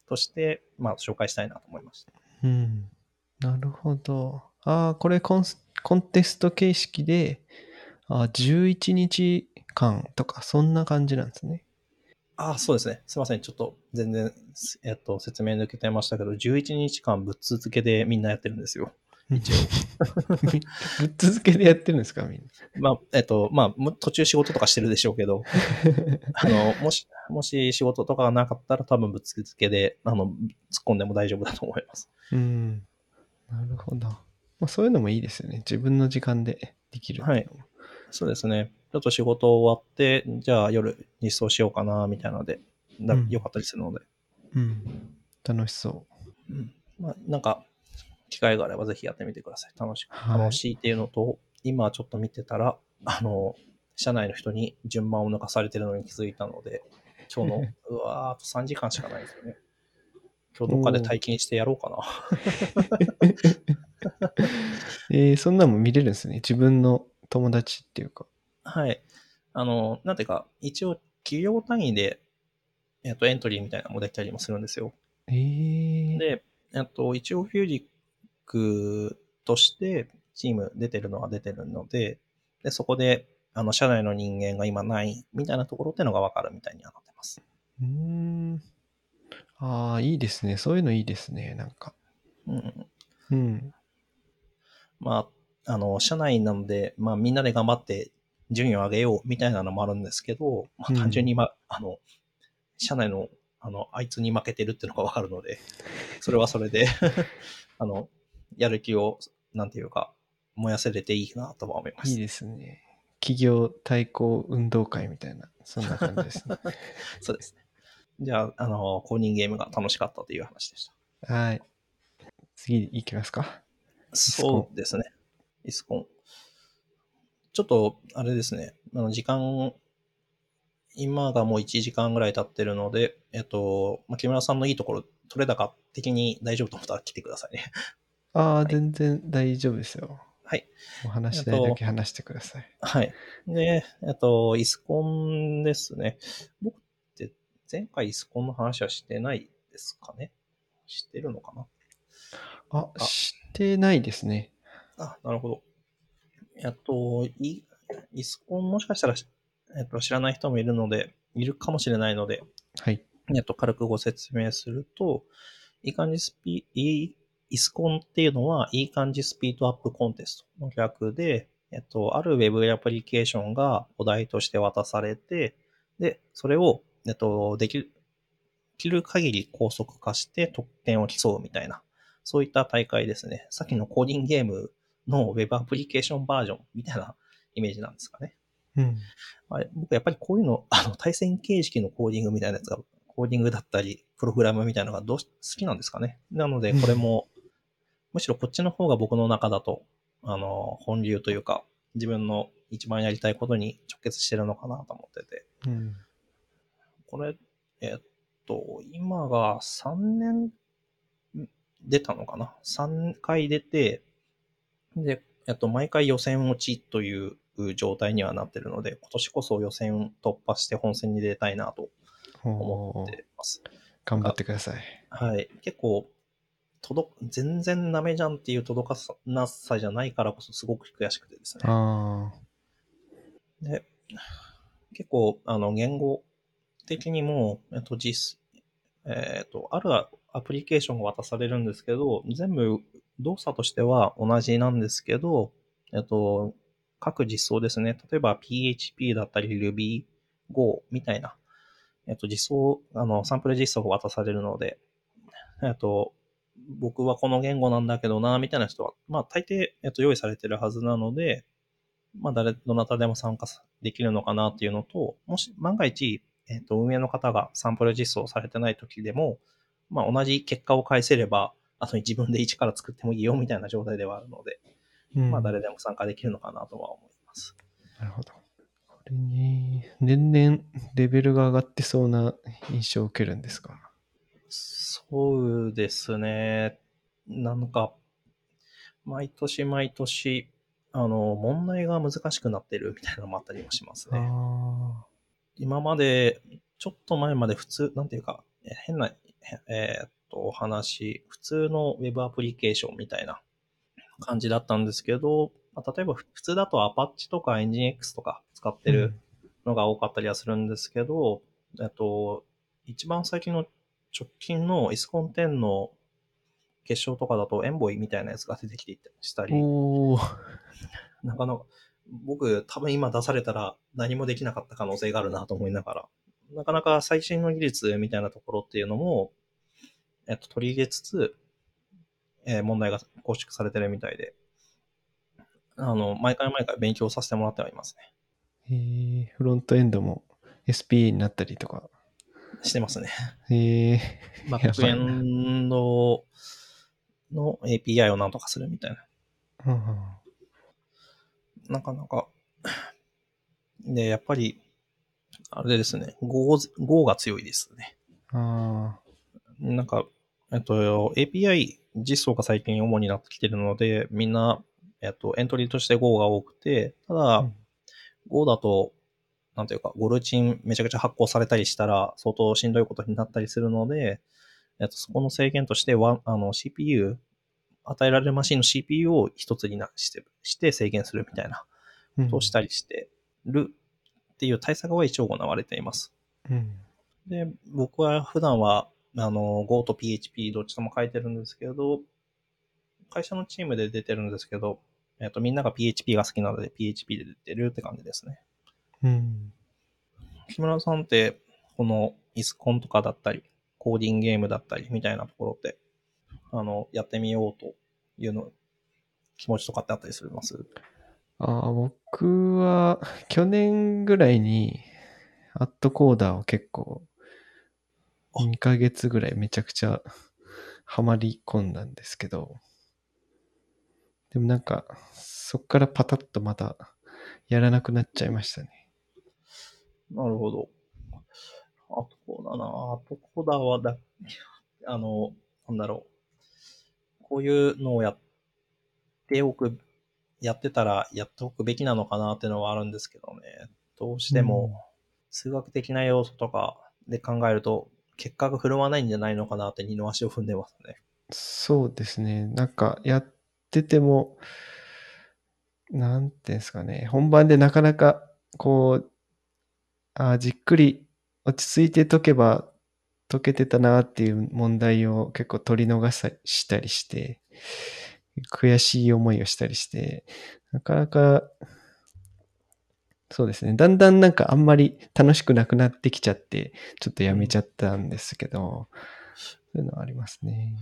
として、まあ、紹介したいなと思いました。うん。なるほど。ああ、これコンスコンテスト形式で、あー11日間とか、そんな感じなんですね。ああ、そうですね。すいません。ちょっと全然、えっと、説明抜けてましたけど、11日間ぶっ続けでみんなやってるんですよ。一応。ぶっ続けでやってるんですか、みんまあ、えっと、まあ、も途中仕事とかしてるでしょうけど、あの、もし、もし仕事とかがなかったら多分ぶっ続けで、あの、突っ込んでも大丈夫だと思います。な。うん。なるほど。まあ、そういうのもいいですよね。自分の時間でできるってい。そうですね。ちょっと仕事終わって、じゃあ夜日装しようかな、みたいなので、だうんよかったりするので。うん。楽しそうん。まあ、なんか、機会があればぜひやってみてください。楽しい楽しいっていうのと、今ちょっと見てたら、あの、社内の人に順番を抜かされてるのに気づいたので、今日の、うわー、あと3時間しかないですよね。今日どっかで体験してやろうかな。う。えー、そんなんも見れるんですね。自分の友達っていうか。はい。あの、なんていうか、一応企業単位で、えっと、エントリーみたいなのもできたりもするんですよ。えー、で、えっと、一応フュージックとしてチーム出てるのは出てるので、で、そこで、あの、社内の人間が今ないみたいなところっていうのがわかるみたいにはなってます。うーん。ああ、いいですね。そういうのいいですね。なんか。うん。うん。まあ、あの、社内なので、まあ、みんなで頑張って順位を上げようみたいなのもあるんですけど、まあ、うん単純に、まあ、あの、社内の、あの、あいつに負けてるっていうのがわかるので、それはそれで、あの、やる気を、なんていうか、燃やせれていいなとは思います。いいですね。企業対抗運動会みたいな、そんな感じですね。そうですね。じゃあ、あの、公認ゲームが楽しかったという話でした。はい。次行きますか。そうですね。イスコン。ちょっと、あれですね。あの、時間、今がもう1時間ぐらい経ってるので、えっと、まあ、木村さんのいいところ、取れ高的に大丈夫と思ったら来てくださいね。ああ、い全然大丈夫ですよ。はい。お話したいだけ話してください。はい。で、えっと、イスコンですね。僕って前回イスコンの話はしてないですかね？してるのかな？あ、あしてないですね。あ、なるほど。えっと、イイスコンもしかしたら、えっと、知らない人もいるので、いるかもしれないので、はい。えっと、軽くご説明すると、いい感じスピ、いい、イスコンっていうのは、いい感じスピードアップコンテストの略で、えっと、あるウェブアプリケーションがお題として渡されて、で、それを、えっと、できる、できる限り高速化して得点を競うみたいな、そういった大会ですね。さっきのコーディングゲームのウェブアプリケーションバージョンみたいなイメージなんですかね。うん。あれ僕やっぱりこういうの、あの、対戦形式のコーディングみたいなやつが、コーディングだったり、プログラムみたいなのがどうし好きなんですかね。なので、これも、むしろこっちの方が僕の中だと、あの、本流というか、自分の一番やりたいことに直結してるのかなと思ってて。うん。これ、えっと、今が3年出たのかな ?3 回出て、で、えっと、毎回予選落ちという状態にはなってるので、今年こそ予選突破して本戦に出たいなと思ってます。頑張ってください。はい。結構、届、全然ダメじゃんっていう届かなさじゃないからこそすごく悔しくてですね。あで、結構、あの、言語的にも、えっと、実、えっと、あるアプリケーションが渡されるんですけど、全部動作としては同じなんですけど、えっと、各実装ですね。例えば PHP だったり Ruby、Go みたいな、えっと、実装、あの、サンプル実装が渡されるので、えっと、僕はこの言語なんだけどな、みたいな人は、まあ大抵、えっと、用意されてるはずなので、まあ誰、どなたでも参加できるのかなっていうのと、もし万が一、えっと、運営の方がサンプル実装されてない時でも、まあ同じ結果を返せれば、あとに自分で一から作ってもいいよみたいな状態ではあるので、うんまあ誰でも参加できるのかなとは思います。なるほど。これね、年々レベルが上がってそうな印象を受けるんですかそうですね。なんか、毎年毎年、あの、問題が難しくなってるみたいなのもあったりもしますね。あ今まで、ちょっと前まで普通、なんていうか、え変な、えーっと、お話、普通のウェブアプリケーションみたいな感じだったんですけど、まあ例えば普通だと Apache とか NGINX とか使ってるのが多かったりはするんですけど、えっと、一番最近の直近の ISCON10 の決勝とかだとエンボイみたいなやつが出てきていたりしたり、なかなか、僕多分今出されたら何もできなかった可能性があるなと思いながら、なかなか最新の技術みたいなところっていうのも、えっと、取り入れつつ、えー問題が構築されてるみたいで、あの、毎回毎回勉強させてもらってはいますね。えー。フロントエンドも SPA になったりとか。してますね。えー、バックエンドの API をなんとかするみたいな。うんなかなか。で、やっぱり、あれですね、Go, Go が強いですね。あなんか、えっと、API 実装が最近主になってきてるので、みんな、えっと、エントリーとして Go が多くて、ただ、うん Go だと、なんていうか、ゴルチンめちゃくちゃ発行されたりしたら、相当しんどいことになったりするので、えっと、そこの制限としては、あの、CPU、与えられるマシンの CPU を一つになして、して制限するみたいなうんことをしたりしてるっていう対策は一応行われています。うんで、僕は普段は、あの、Go と PHP どっちとも書いてるんですけど、会社のチームで出てるんですけど、えっと、みんなが PHP が好きなので PHP で出てるって感じですね。うん。木村さんって、このイスコンとかだったり、コーディングゲームだったりみたいなところって、あの、やってみようというの、気持ちとかってあったりするます？あー僕は去年ぐらいにアットコーダーを結構あ。2ヶ月ぐらいめちゃくちゃハマり込んだんですけど、でもなんかそっからパタッとまたやらなくなっちゃいましたね。なるほど。あとこうだな、あとこだはだ、あの、なんだろう。こういうのをやっておく、やってたらやっておくべきなのかなっていうのはあるんですけどね。どうしても、数学的な要素とかで考えると、結果が振るわないんじゃないのかなって二の足を踏んでますね。そうですね。なんかやってても、なんていうんですかね。本番でなかなかこう、あーじっくり落ち着いて解けば解けてたなっていう問題を結構取り逃さしたりして、悔しい思いをしたりして、なかなか、そうですね。だんだんなんかあんまり楽しくなくなってきちゃって、ちょっとやめちゃったんですけど、そういうのはありますね。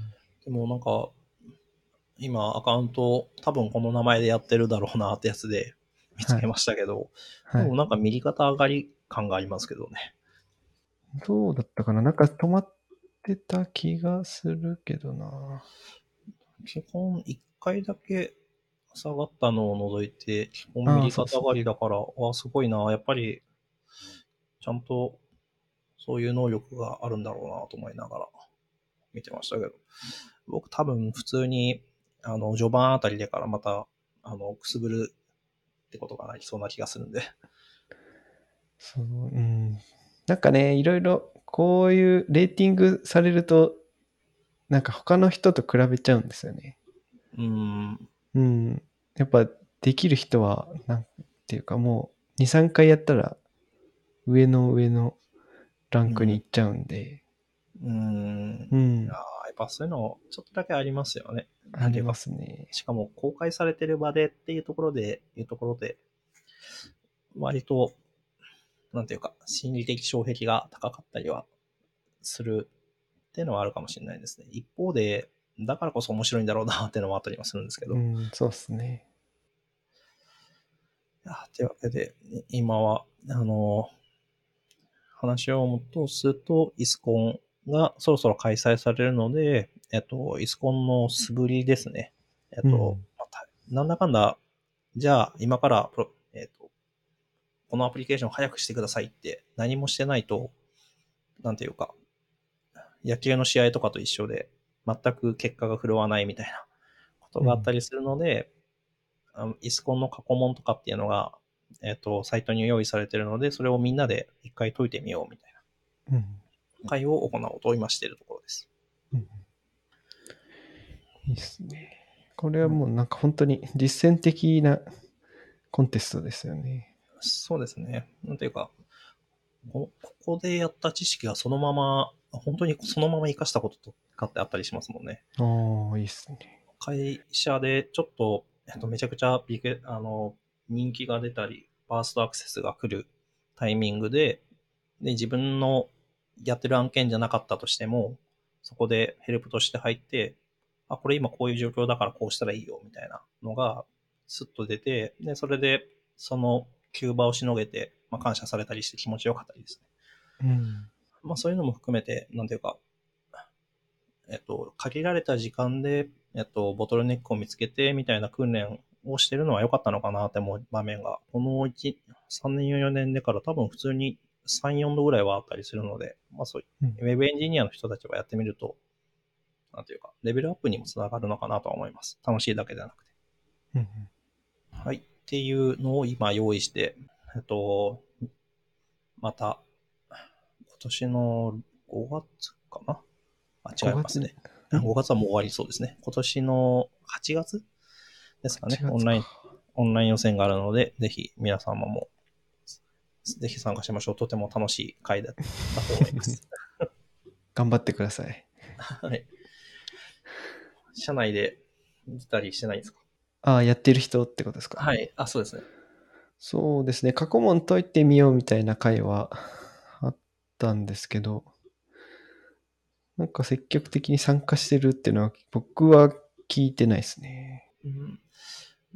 でもなんか、今アカウント多分この名前でやってるだろうなってやつで見つけましたけど、はいでも。なんか右肩上がり感がありますけどね。どうだったかな？なんか止まってた気がするけどな。基本1回だけ下がったのを除いて、基本ああ右肩上がりだから、わあ、すごいな。やっぱり、ちゃんとそういう能力があるんだろうなと思いながら見てましたけど、僕多分普通に、あの、序盤あたりでからまた、あの、くすぶるってことがなりそうな気がするんで。そう、うん。なんかね、いろいろこういうレーティングされると、なんか他の人と比べちゃうんですよね。うーん。うん。やっぱできる人は、なんていうかもう2、3回やったら上の上のランクに行っちゃうんで。うーん。うん。やっぱそういうの、ちょっとだけありますよね。ありますね。しかも公開されてる場でっていうところで、いうところで、割と、なんていうか、心理的障壁が高かったりはするっっていうのはあるかもしれないですね。一方で、だからこそ面白いんだろうなっていうのもあったりもするんですけど。うん、そうっすね。というわけで、い今は、あの、話を戻すと、イスコンがそろそろ開催されるので、えっと、イスコンの素振りですね。えっと、うんまあたなんだかんだ、じゃあ今からプロ、えっと、このアプリケーション早くしてくださいって何もしてないと、なんていうか、野球の試合とかと一緒で、全く結果が振るわないみたいなことがあったりするので、あのイスコンの過去問とかっていうのが、えっ、と、サイトに用意されてるので、それをみんなで一回解いてみようみたいうん。な会を行おうと今しているところです。いいっすね。これはもうなんか本当に実践的なコンテストですよね。そうですね。なんていうか、こここでやった知識がそのまま、本当にそのまま活かしたこととかってあったりしますもんね。ああ、いいっすね。会社でちょっと、えっと、めちゃくちゃビッグあの、人気が出たり、バーストアクセスが来るタイミングで、で、自分のやってる案件じゃなかったとしても、そこでヘルプとして入って、あ、これ今こういう状況だからこうしたらいいよ、みたいなのが、スッと出て、で、それで、その、急場をしのげて、まあ、感謝されたりして気持ちよかったりですね。うん。まあそういうのも含めて、なんていうか、えっと、限られた時間で、えっと、ボトルネックを見つけて、みたいな訓練をしてるのは良かったのかなって思う場面が、この1、3年、4年でから多分普通に3、4度ぐらいはあったりするので、まあそういう、うんウェブエンジニアの人たちはやってみると、なんていうか、レベルアップにもつながるのかなとは思います。楽しいだけではなくて。うんはい。っていうのを今用意して、えっと、また、今年の5月かな？あ、違いますね。うん5月はもう終わりそうですね。今年の8月ですかね8月。かオンライン、オンライン予選があるので、ぜひ皆様も、ぜひ参加しましょう。とても楽しい会だったと思います。頑張ってください。はい。社内で出たりしてないんですか？ああ、やってる人ってことですか？はい。あ、そうですね。そうですね。過去問解いてみようみたいな回はあったんですけど、なんか積極的に参加してるっていうのは僕は聞いてないですね。うん、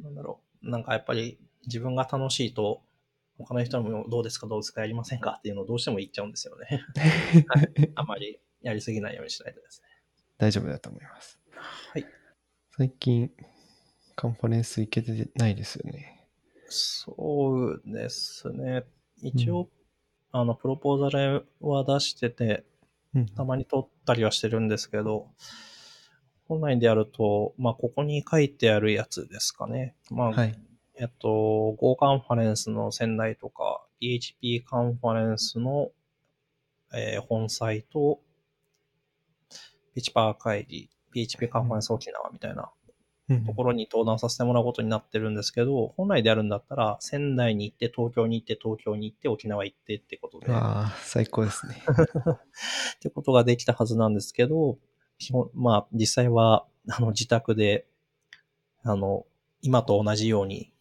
なんだろう。なんかやっぱり自分が楽しいと、他の人もどうですかどうですかやりませんかっていうのをどうしても言っちゃうんですよね。あまりやりすぎないようにしないとですね。大丈夫だと思います。はい。最近、カンファレンス行けてないですよね。そうですね。一応、うあの、プロポーザルは出してて、うん。たまに取ったりはしてるんですけど、本来でやると、まあ、ここに書いてあるやつですかね。まあ、はい。えっと、Go カンファレンスの仙台とか、PHP カンファレンスの、えー本サイト、ピチパー会議、PHP カンファレンス沖縄みたいなうんところに登壇させてもらうことになってるんですけど、本来でやるんだったら、仙台に行って、東京に行って、東京に行って、沖縄行ってってことで、ああ、最高ですね。ってことができたはずなんですけど、基本、まあ、実際は、あの、自宅で、あの、今と同じように、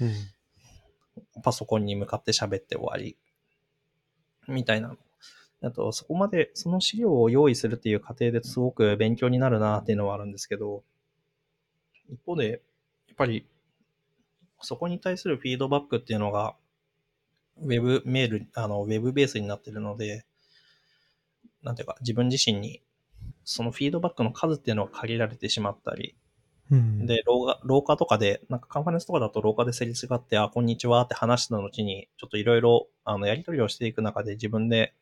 うん。パソコンに向かって喋って終わり、みたいな。あと、そこまで、その資料を用意するっていう過程ですごく勉強になるなっていうのはあるんですけど、一方で、やっぱり、そこに対するフィードバックっていうのが、ウェブメール、あの、ウェブベースになってるので、なんていうか、自分自身に、そのフィードバックの数っていうのが限られてしまったり、うん。で、廊下、廊下とかで、なんかカンファレンスとかだと廊下ですれ違って、あ、こんにちはって話した後に、ちょっといろいろ、あの、やり取りをしていく中で自分で、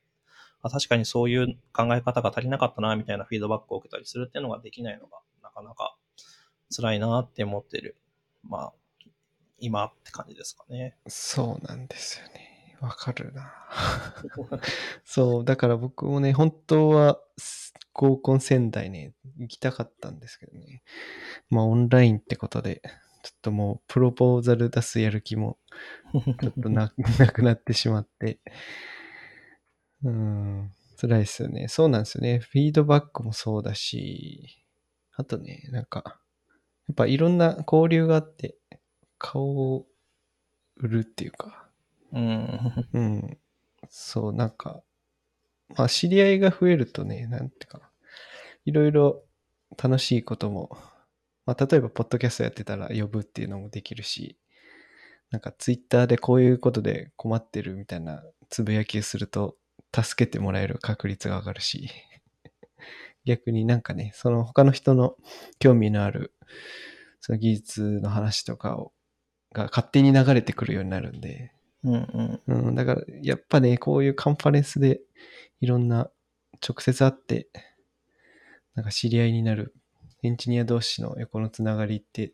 あ、確かにそういう考え方が足りなかったな、みたいなフィードバックを受けたりするっていうのができないのが、なかなか辛いなって思ってる。まあ、今って感じですかね。そうなんですよね。わかるな。そう、だから僕もね、本当は合コン仙台ね、行きたかったんですけどね。まあオンラインってことで、ちょっともうプロポーザル出すやる気もちょっとな なくなってしまって。うん、辛いですよね。そうなんですよね。フィードバックもそうだし、あとね、なんか、やっぱいろんな交流があって、顔を売るっていうか、うん。うん。そう、なんか、まあ、知り合いが増えるとね、なんていうかな。いろいろ楽しいことも、まあ、例えば、ポッドキャストやってたら呼ぶっていうのもできるし、なんかツイッターでこういうことで困ってるみたいなつぶやきをすると、助けてもらえる確率が上がるし、逆になんかね、その他の人の興味のある、その技術の話とかを、が勝手に流れてくるようになるんで、うんうん。うん、だから、やっぱね、こういうカンファレンスでいろんな直接会って、なんか知り合いになるエンジニア同士の横のつながりって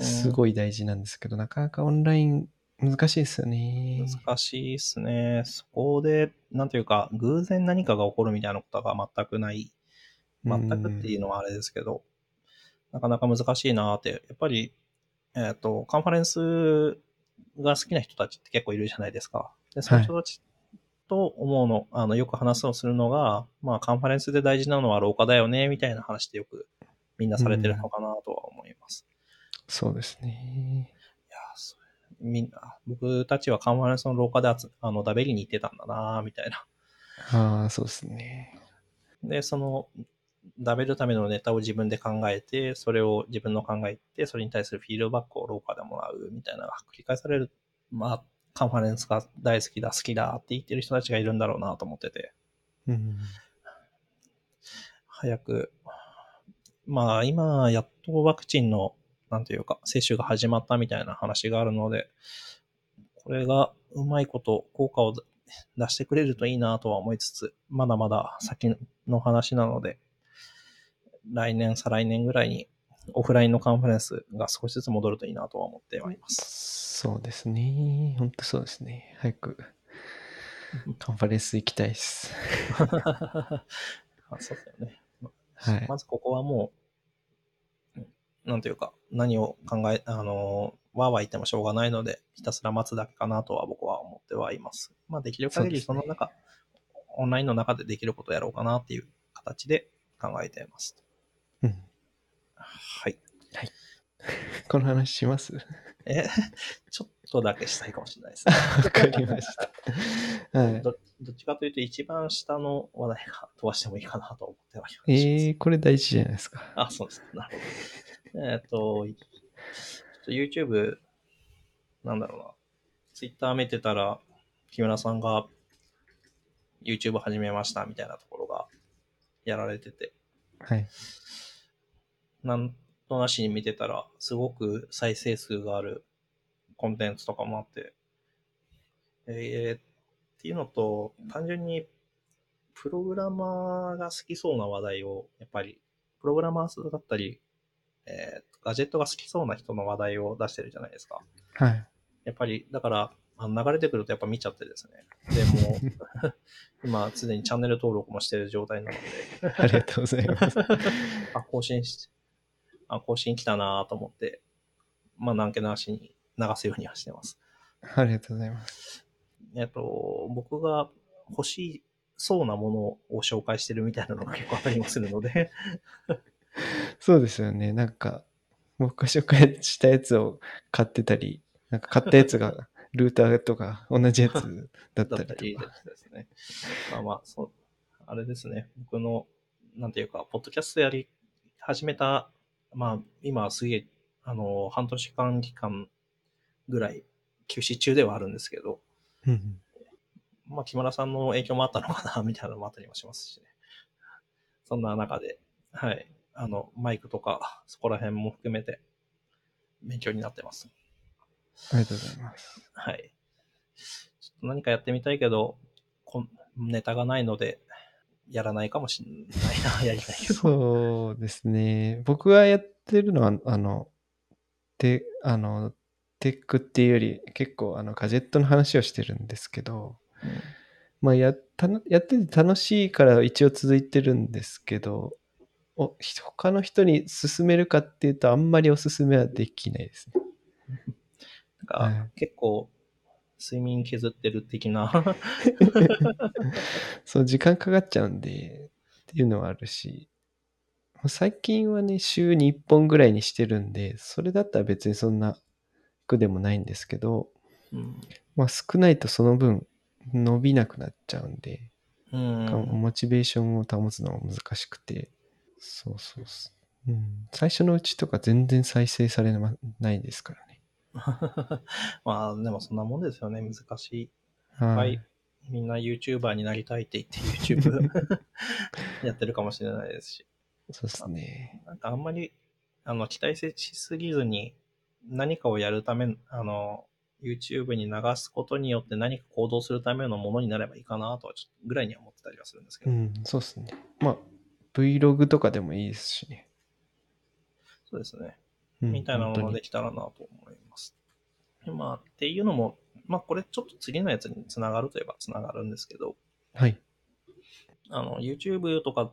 すいごい大事なんですけど、なかなかオンライン難しいですよね。難しいですね。そこで、なんていうか、偶然何かが起こるみたいなことが全くない。全くっていうのはあれですけど、なかなか難しいなって。やっぱり、えっ、と、カンファレンスが好きな人たちって結構いるじゃないですか。で、その人たちと思うの、あの、よく話をするのが、まあ、カンファレンスで大事なのは廊下だよね、みたいな話ってよくみんなされてるのかなとは思います。そうですね。いやーそうみんな、僕たちはカンファレンスの廊下であつあの、ダベリに行ってたんだなみたいな。ああ、そうですね。で、その、ダベるためのネタを自分で考えて、それを自分の考えて、それに対するフィードバックを廊下でもらうみたいなのが繰り返される。まあ、カンファレンスが大好きだ、好きだって言ってる人たちがいるんだろうなと思ってて、うん。早く、まあ、今、やっとワクチンの、なんていうか、接種が始まったみたいな話があるので、これがうまいこと効果を出してくれるといいなとは思いつつ、まだまだ先の話なので、来年、再来年ぐらいにオフラインのカンファレンスが少しずつ戻るといいなとは思ってはいます。そうですね。本当そうですね。早くカンファレンス行きたいです。あそうだよね。はい。まずここはもう、うんなんていうか、何を考え、あのー、わーわー言ってもしょうがないので、ひたすら待つだけかなとは僕は思ってはいます。まあ、できる限りその中、オンラインの中でできることをやろうかなっていう形で考えています。うん、はい。この話します？え、ちょっとだけしたいかもしれないですね。わかりました。はい。どどっちかというと、一番下の話題が飛ばしてもいいかなと思ってはいます。えー、これ大事じゃないですか。あ、そうです。なるほど。えっ、と、と YouTube、なんだろうな。Twitter 見てたら、木村さんが YouTube 始めましたみたいなところがやられてて、はい。なんとなしに見てたら、すごく再生数があるコンテンツとかもあって、えーっていうのと、単純にプログラマーが好きそうな話題を、やっぱり、プログラマーだったり、えーガジェットが好きそうな人の話題を出してるじゃないですか。はい。やっぱり、だから、あの流れてくるとやっぱ見ちゃってですね。でもう、今、すでにチャンネル登録もしてる状態なので、ありがとうございます。あ、更新し、あ、更新来たなと思って、まあ、何気なしに流すようにはしてます。ありがとうございます。えっと、僕が欲しそうなものを紹介してるみたいなのが結構あったりもするので、そうですよね。なんか、僕が紹介したやつを買ってたり、なんか買ったやつが ルーターとか同じやつだっだたりとか。ですね。まあまあ、そう、あれですね。僕の、なんていうか、ポッドキャストやり始めた、まあ、今すげえ、あの、半年間期間ぐらい休止中ではあるんですけど、うんまあ、木村さんの影響もあったのかな、みたいなのもあったりもしますしね。そんな中で、はい。あの、マイクとか、そこら辺も含めて、勉強になってます。ありがとうございます。はい。ちょっと何かやってみたいけど、こんネタがないので、やらないかもしれないな、やりたいけど。そうですね。僕がやってるのは、あの、て、あの、テックっていうより、結構、あの、ガジェットの話をしてるんですけど、まあ、やったの、やってて楽しいから一応続いてるんですけど、お他の人に勧めるかっていうと、あんまりお勧めはできないですね。なんか、はい結構、睡眠削ってる的な。そう、時間かかっちゃうんで、っていうのはあるし、最近はね、週に1本ぐらいにしてるんで、それだったら別にそんな苦でもないんですけど、うん。まあ少ないとその分伸びなくなっちゃうんで、うん。モチベーションを保つのは難しくて、そうそうそう。うん。最初のうちとか全然再生されまないですからね。まあ、でもそんなもんですよね、難しい。ははい。みんな YouTuber になりたいって言って YouTube やってるかもしれないですし。そうですね。なんかあんまり、あの、期待しすぎずに何かをやるため、あの、YouTube に流すことによって何か行動するためのものになればいいかなとはちょっとぐらいには思ってたりはするんですけど。うん、そうですね。まあ、Vlog とかでもいいですしね。そうですね。うんみたいなものできたらなと思います。でまあ、っていうのも、まあこれちょっと次のやつにつながるといえばつながるんですけど、はい。あの、YouTube とか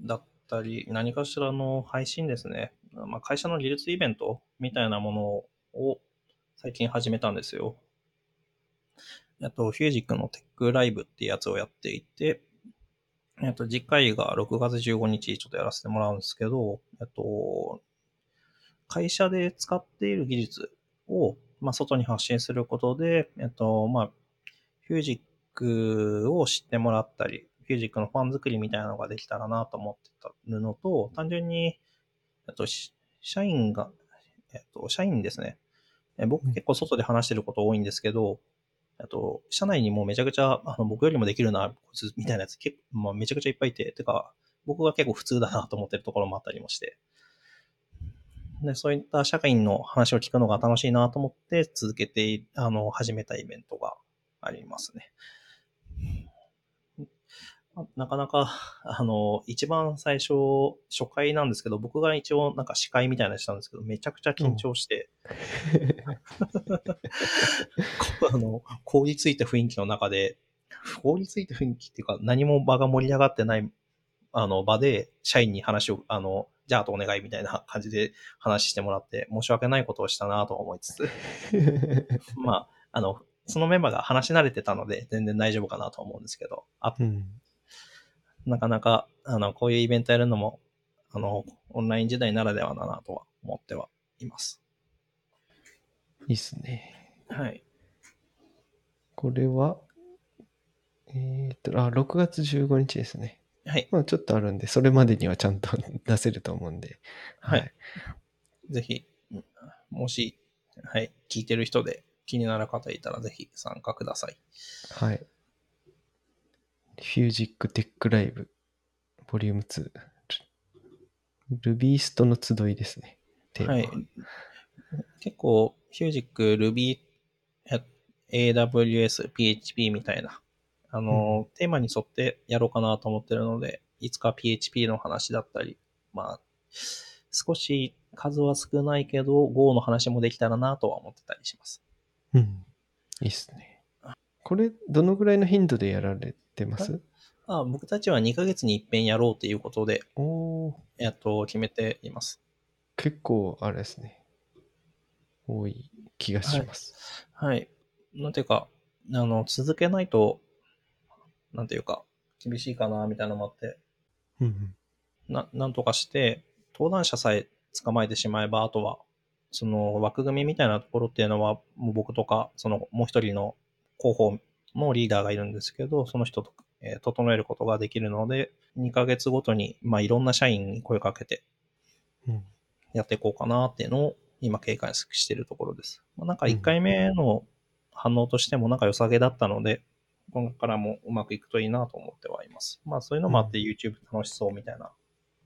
だったり、何かしらの配信ですね。まあ、会社の技術イベントみたいなものを最近始めたんですよ。あと、フュージックのテックライブっていうやつをやっていて、えっと、次回が6月15日ちょっとやらせてもらうんですけど、えっと、会社で使っている技術を、まあ、外に発信することで、えっと、まあ、フュージックを知ってもらったり、フュージックのファン作りみたいなのができたらなと思ってたのと、単純に、えっと、し社員が、えっと、社員ですね。え僕うん結構外で話してること多いんですけど、あと、社内にもめちゃくちゃ、あの、僕よりもできるな、こいつみたいなやつ、結構、まあ、めちゃくちゃいっぱいいて、てか、僕が結構普通だなと思ってるところもあったりもして。で、そういった社会の話を聞くのが楽しいなと思って、続けて、あの、始めたイベントがありますね。まなかなか、あの、一番最初、初回なんですけど、僕が一応なんか司会みたいなのしたんですけど、めちゃくちゃ緊張して、こ あの、凍りついた雰囲気の中で、凍りついた雰囲気っていうか、何も場が盛り上がってない、あの、場で、社員に話を、あの、じゃああとお願いみたいな感じで話してもらって、申し訳ないことをしたなと思いつつ、まあ、あの、そのメンバーが話し慣れてたので、全然大丈夫かなと思うんですけど、あうん。なかなか、あの、こういうイベントやるのも、あの、オンライン時代ならではだなとは思ってはいます。いいっすね。はい。これは、えーっと、あ、6月15日ですね。はい。まあちょっとあるんで、それまでにはちゃんと出せると思うんで。はい。ぜひ、うんもし、はい、聞いてる人で気になる方いたらぜひ参加ください。はい。フュージックテックライブ、ボリューム2。ルビーストの集いですね。はい。結構、フュージック、Ruby、え AWS、PHP みたいな、あの、テーマに沿ってやろうかなと思ってるので、いつか PHP の話だったり、まあ、少し数は少ないけど、Go の話もできたらなとは思ってたりします。うん。いいっすね。これ、どのぐらいの頻度でやられてます？あ僕たちは2ヶ月に一遍やろうということで、おー、えっと、決めています。結構、あれですね。多い気がします。はい。なんていうか、あの、続けないと、なんていうか、厳しいかな、みたいなのもあって、うんうん。な、なんとかして、登壇者さえ捕まえてしまえば、あとは、その枠組みみたいなところっていうのは、もう僕とか、そのもう一人の広報のリーダーがいるんですけど、その人と、えー整えることができるので、2ヶ月ごとに、まあ、いろんな社員に声かけてうんやっていこうかなっていうのを、今警戒しているところです。まあ、なんか1回目の反応としてもなんか良さげだったので、これからもうまくいくといいなと思ってはいます。まあそういうのもあって YouTube 楽しそうみたいな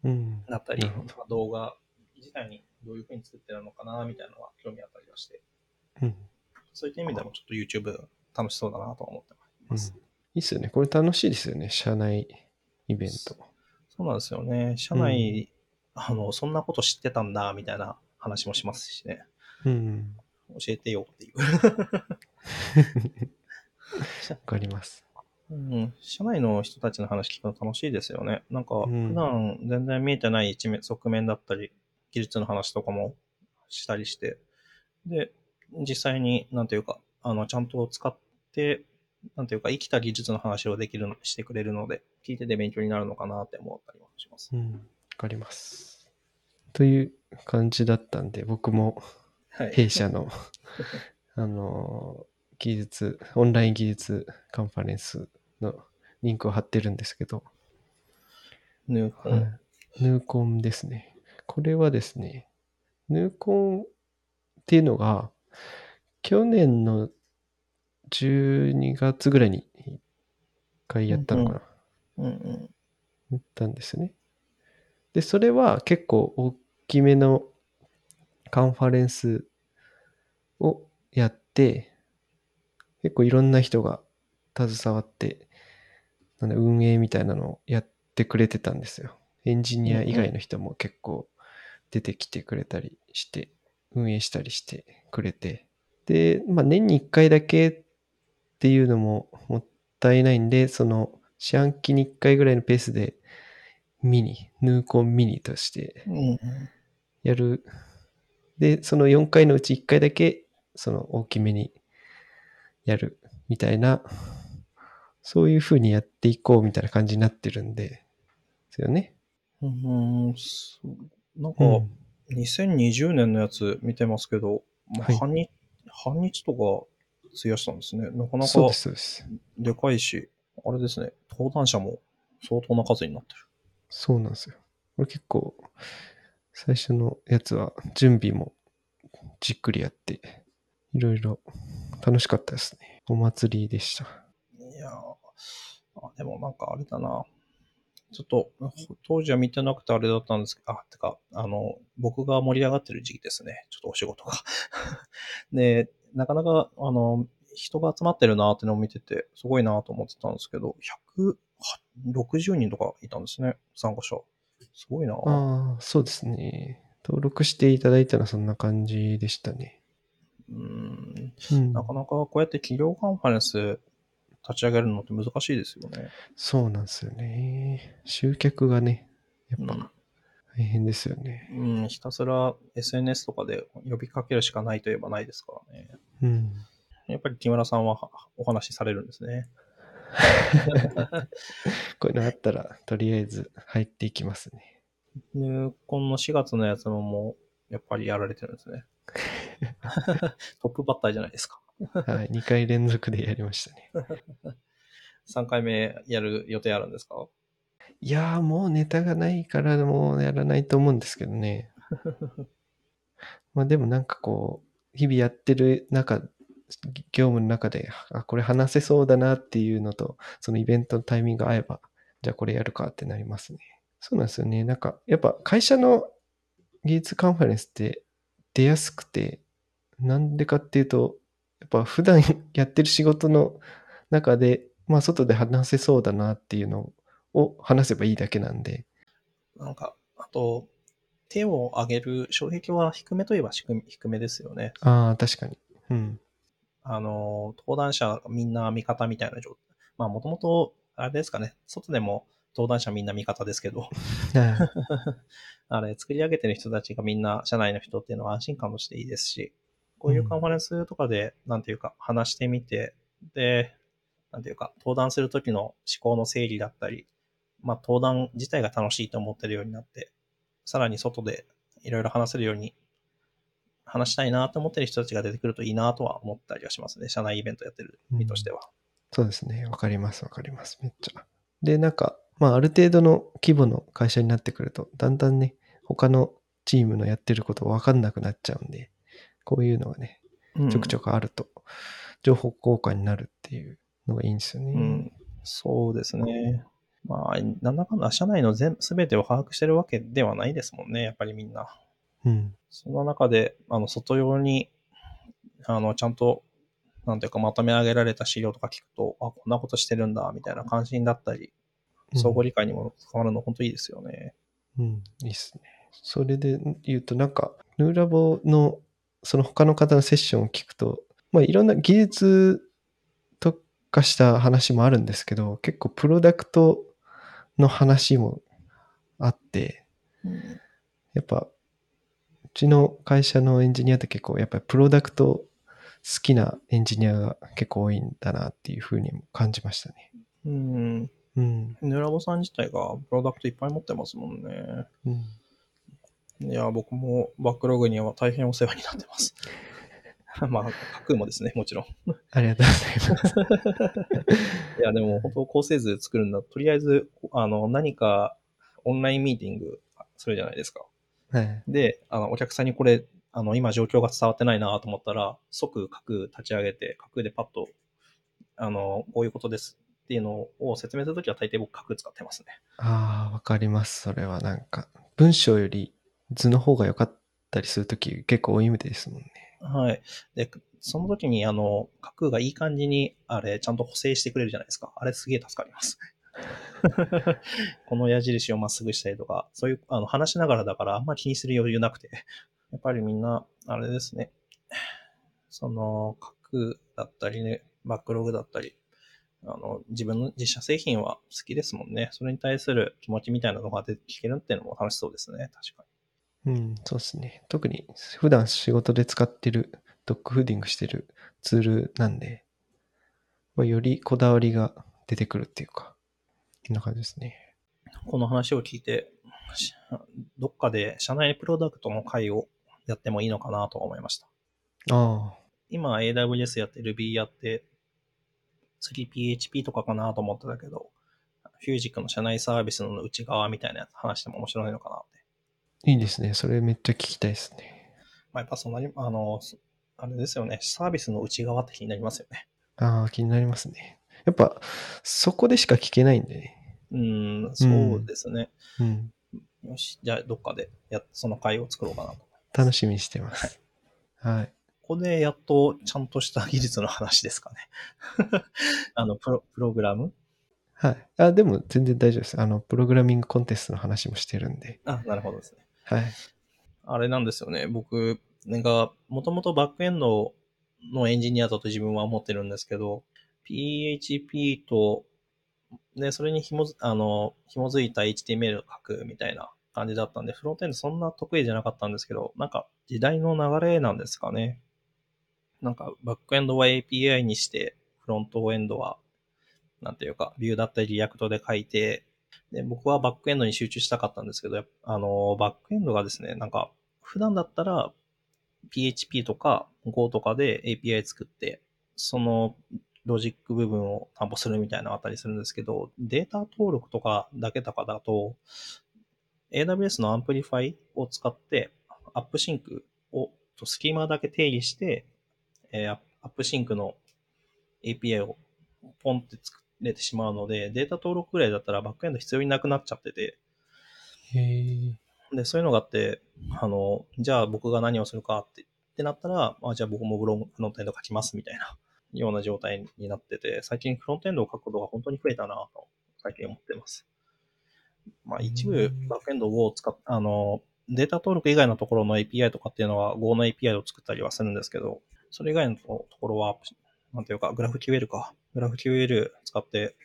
うん。だったり、なるほどまあ動画自体にどういう風に作ってるのかなみたいなのは興味あったりはして、うん。そういった意味でもちょっと YouTube 楽しそうだなと思ってうん、います。いっすよね。これ楽しいですよね。社内イベント。そうなんですよね。社内、あの、そんなこと知ってたんだみたいな話もしますしね。うん。教えてよっていう。わかります。うん、社内の人たちの話聞くの楽しいですよね。なんか、うん普段全然見えてない一面、側面だったり、技術の話とかもしたりして、で、実際に、なんていうか、あの、ちゃんと使って、なんていうか、生きた技術の話をできるの、してくれるので、聞いてて勉強になるのかなって思ったりもします。うん。わかります。という感じだったんで、僕もはい。弊社の、あの、技術、オンライン技術カンファレンスのリンクを貼ってるんですけど、ねはいヌーコンですね。これはですね、ヌーコンっていうのが、去年の12月ぐらいに一回やったのかな。うんうん。やったんですね。で、それは結構大きめのカンファレンスをやって、結構いろんな人が携わって、なんだ運営みたいなのをやってくれてたんですよ。エンジニア以外の人も結構出てきてくれたりして、運営したりしてくれて。で、まあ年に1回だけっていうのももったいないんで、その四半期に1回ぐらいのペースでミニ、ヌーコンミニとして。やる。で、その4回のうち1回だけ、その大きめにやるみたいな、そういう風にやっていこうみたいな感じになってるんで、ですよね。うん、なんか、うん。2020年のやつ見てますけど、まあはい半日、半日とか費やしたんですね。なかなか。でかいし、あれですね、登壇者も相当な数になってる。そうなんですよ。これ結構、最初のやつは準備もじっくりやって、いろいろ楽しかったですね。お祭りでした。いやでもなんかあれだな。ちょっと、当時は見てなくてあれだったんですけど、あ、てか、あの、僕が盛り上がってる時期ですね。ちょっとお仕事が。で、なかなか、あの、人が集まってるなってのを見てて、すごいなと思ってたんですけど、160人とかいたんですね、参加者。すごいなああ、そうですね。登録していただいたのはそんな感じでしたね。うん。うん。なかなかこうやって企業カンファレンス立ち上げるのって難しいですよね。そうなんですよね。集客がね、やっうんぱ大変ですよね。うん、ひたすら SNS とかで呼びかけるしかないといえばないですからね。うん。やっぱり木村さんははお話しされるんですね。こういうのあったら、とりあえず入っていきますね。で、この4月のやつももう、やっぱりやられてるんですね。トップバッターじゃないですか。はい。2回連続でやりましたね。3回目やる予定あるんですか？いやー、もうネタがないからもうやらないと思うんですけどね。まあでもなんかこう、日々やってる中、業務の中で、あ、これ話せそうだなっていうのと、そのイベントのタイミングが合えば、じゃあこれやるかってなりますね。そうなんですよね。なんか、やっぱ会社の技術カンファレンスって出やすくて、なんでかっていうと、やっぱ普段 やってる仕事の中で、まあ外で話せそうだなっていうのを話せばいいだけなんで、なんか、あと、手を挙げる障壁は低めといえば低め低めですよね。ああ、確かに。うん。あの、登壇者みんな味方みたいな状態。まあ、もともと、あれですかね、外でも登壇者みんな味方ですけど、あ あれ、作り上げてる人たちがみんな社内の人っていうのは安心感としていいですし、こういうカンファレンスとかで、なんていうか、話してみて、で、なんていうか、登壇するときの思考の整理だったり、まあ、登壇自体が楽しいと思ってるようになって、さらに外でいろいろ話せるように、話したいなと思ってる人たちが出てくるといいなとは思ったりはしますね。社内イベントやってる身としては。そうですね。わかります、わかります。めっちゃ。で、なんか、まあ、ある程度の規模の会社になってくると、だんだんね、他のチームのやってることわかんなくなっちゃうんで、こういうのがね、ちょくちょく。くあると、情報交換になるっていうのがいいんですよね。うん。そうですね。まあ、なんだかんだ社内の全全てを把握してるわけではないですもんね、やっぱりみんな。うん。その中で、あの、外用に、あの、ちゃんと、なんていうか、まとめ上げられた資料とか聞くと、あ、こんなことしてるんだ、みたいな関心だったり、相互理解にも変わるの、本当いいですよね。うん、いいっすね。それで言うと、なんか、ヌーラボの、その他の方のセッションを聞くと、まあ、いろんな技術特化した話もあるんですけど、結構プロダクトの話もあって、やっぱ、うちの会社のエンジニアって結構、やっぱりプロダクト好きなエンジニアが結構多いんだなっていうふうにも感じましたね。うん。うん。ヌラボさん自体がプロダクトいっぱい持ってますもんね。うん。いや、僕もバックログには大変お世話になってます。まあ、架空もですね、もちろん。ありがとうございます。いや、でも本当構成図作るんだ。とりあえず、あの、何かオンラインミーティングするじゃないですか。はい。で、あの、お客さんにこれ、あの、今状況が伝わってないなと思ったら、即架空立ち上げて、架空でパッと、あの、こういうことですっていうのを説明するときは大抵僕架空使ってますね。ああ、わかります。それはなんか、文章より図の方が良かったりするとき結構多いみたいですもんね。はい。で、その時に、あの、架空がいい感じに、あれ、ちゃんと補正してくれるじゃないですか。あれすげえ助かります。この矢印をまっすぐしたりとか、そういう、あの、話しながらだからあんまり気にする余裕なくて、やっぱりみんな、あれですね、その、架空だったりね、バックログだったり、あの、自分の自社製品は好きですもんね。それに対する気持ちみたいなのが出て聞けるっていうのも楽しそうですね。確かうん、そうですね。特に普段仕事で使ってるドッグフーディングしてるツールなんで、まあ、よりこだわりが出てくるっていうか、こんな感じですね。に。この話を聞いて、しどっかで社内プロダクトの会をやってもいいのかなと思いました。ああ、今 AWS やって Ruby やって、次 PHP とかかなと思ってたけど、フュージックの社内サービスの内側みたいなやつ話しても面白いのかなって。いいですね。それめっちゃ聞きたいですね。まあ、やっぱそんなに、あの、そあれですよね。サービスの内側って気になりますよね。ああ、気になりますね。やっぱ、そこでしか聞けないんでね。うーん、そうですね。うん。よし、じゃあどっかでやその会を作ろうかなと。楽しみにしてます。はい。ここでやっとちゃんとした技術の話ですかね。あのプロ、プログラム？はい。あ、でも全然大丈夫です。あの、プログラミングコンテストの話もしてるんで。あ、なるほどですね。はい。あれなんですよね。僕が、もともとバックエンドのエンジニアだと自分は思ってるんですけど、PHP と、で、それに紐づ、あの、紐づいた HTML を書くみたいな感じだったんで、フロントエンドそんな得意じゃなかったんですけど、なんか時代の流れなんですかね。なんかバックエンドは API にして、フロントエンドは、なんていうか、 Vue だったり React で書いて、で、僕はバックエンドに集中したかったんですけど、あの、バックエンドがですね、なんか、普段だったら PHP とか Go とかで API 作って、そのロジック部分を担保するみたいなあったりするんですけど、データ登録とかだけとかだと、AWS の Amplify を使って、AppSync を、スキーマだけ定義して、えー AppSync の API をポンって作れてしまうので、データ登録ぐらいだったらバックエンド必要になくなっちゃってて、へえ。で、そういうのがあって、あの、じゃあ僕が何をするかってってなったら、あじゃあ僕もブログフロントエンド書きますみたいな ような状態になってて、最近フロントエンドを書くことが本当に増えたなと、最近思ってます。まあ一部うんバックエンドを使っあの、データ登録以外のところの API とかっていうのは Go の API を作ったりはするんですけど、それ以外のところは、なんていうか、グラフ QL か。グラフ QL 使って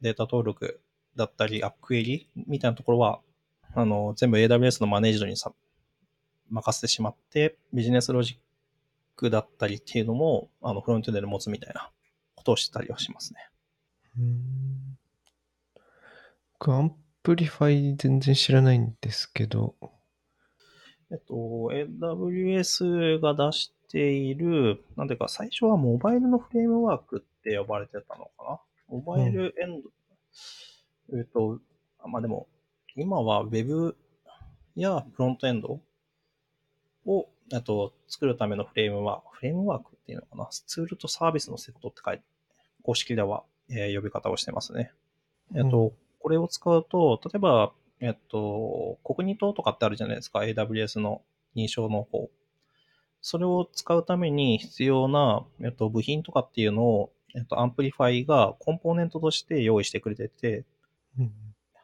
データ登録だったり、アップクエリみたいなところは、あの、全部 AWS のマネージドにさ任せてしまって、ビジネスロジックだったりっていうのも、あの、フロントエンドで持つみたいなことをしたりはしますね。うーん。僕、 Amplify 全然知らないんですけど、えっと、AWS が出している、なんていうか、最初はモバイルのフレームワークって呼ばれてたのかな？モバイルエンド、えっと、あまあでも、今は Web やフロントエンドを、あと、作るためのフレームワーク、フレームワークっていうのかな？ツールとサービスのセットって書いて、公式では、えー呼び方をしてますね。えっと、これを使うと、例えば、えっと、 Cognito とかってあるじゃないですか、AWS の認証の方。それを使うために必要な、えっと、部品とかっていうのを、えっと、 Amplify がコンポーネントとして用意してくれてて、うん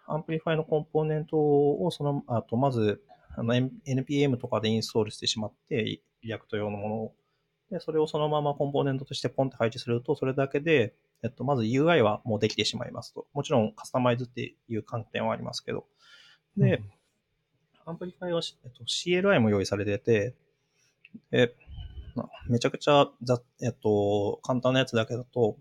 Amplify のコンポーネントをその、あと、まず、あの、NPM とかでインストールしてしまって、 React 用のものを。で、それをそのままコンポーネントとしてポンって配置すると、それだけで、えっと、まず UI はもうできてしまいますと。もちろんカスタマイズっていう観点はありますけど。で、 Amplify は、えっと、CLI も用意されてて、でなめちゃくちゃざ、えっと、簡単なやつだけだと、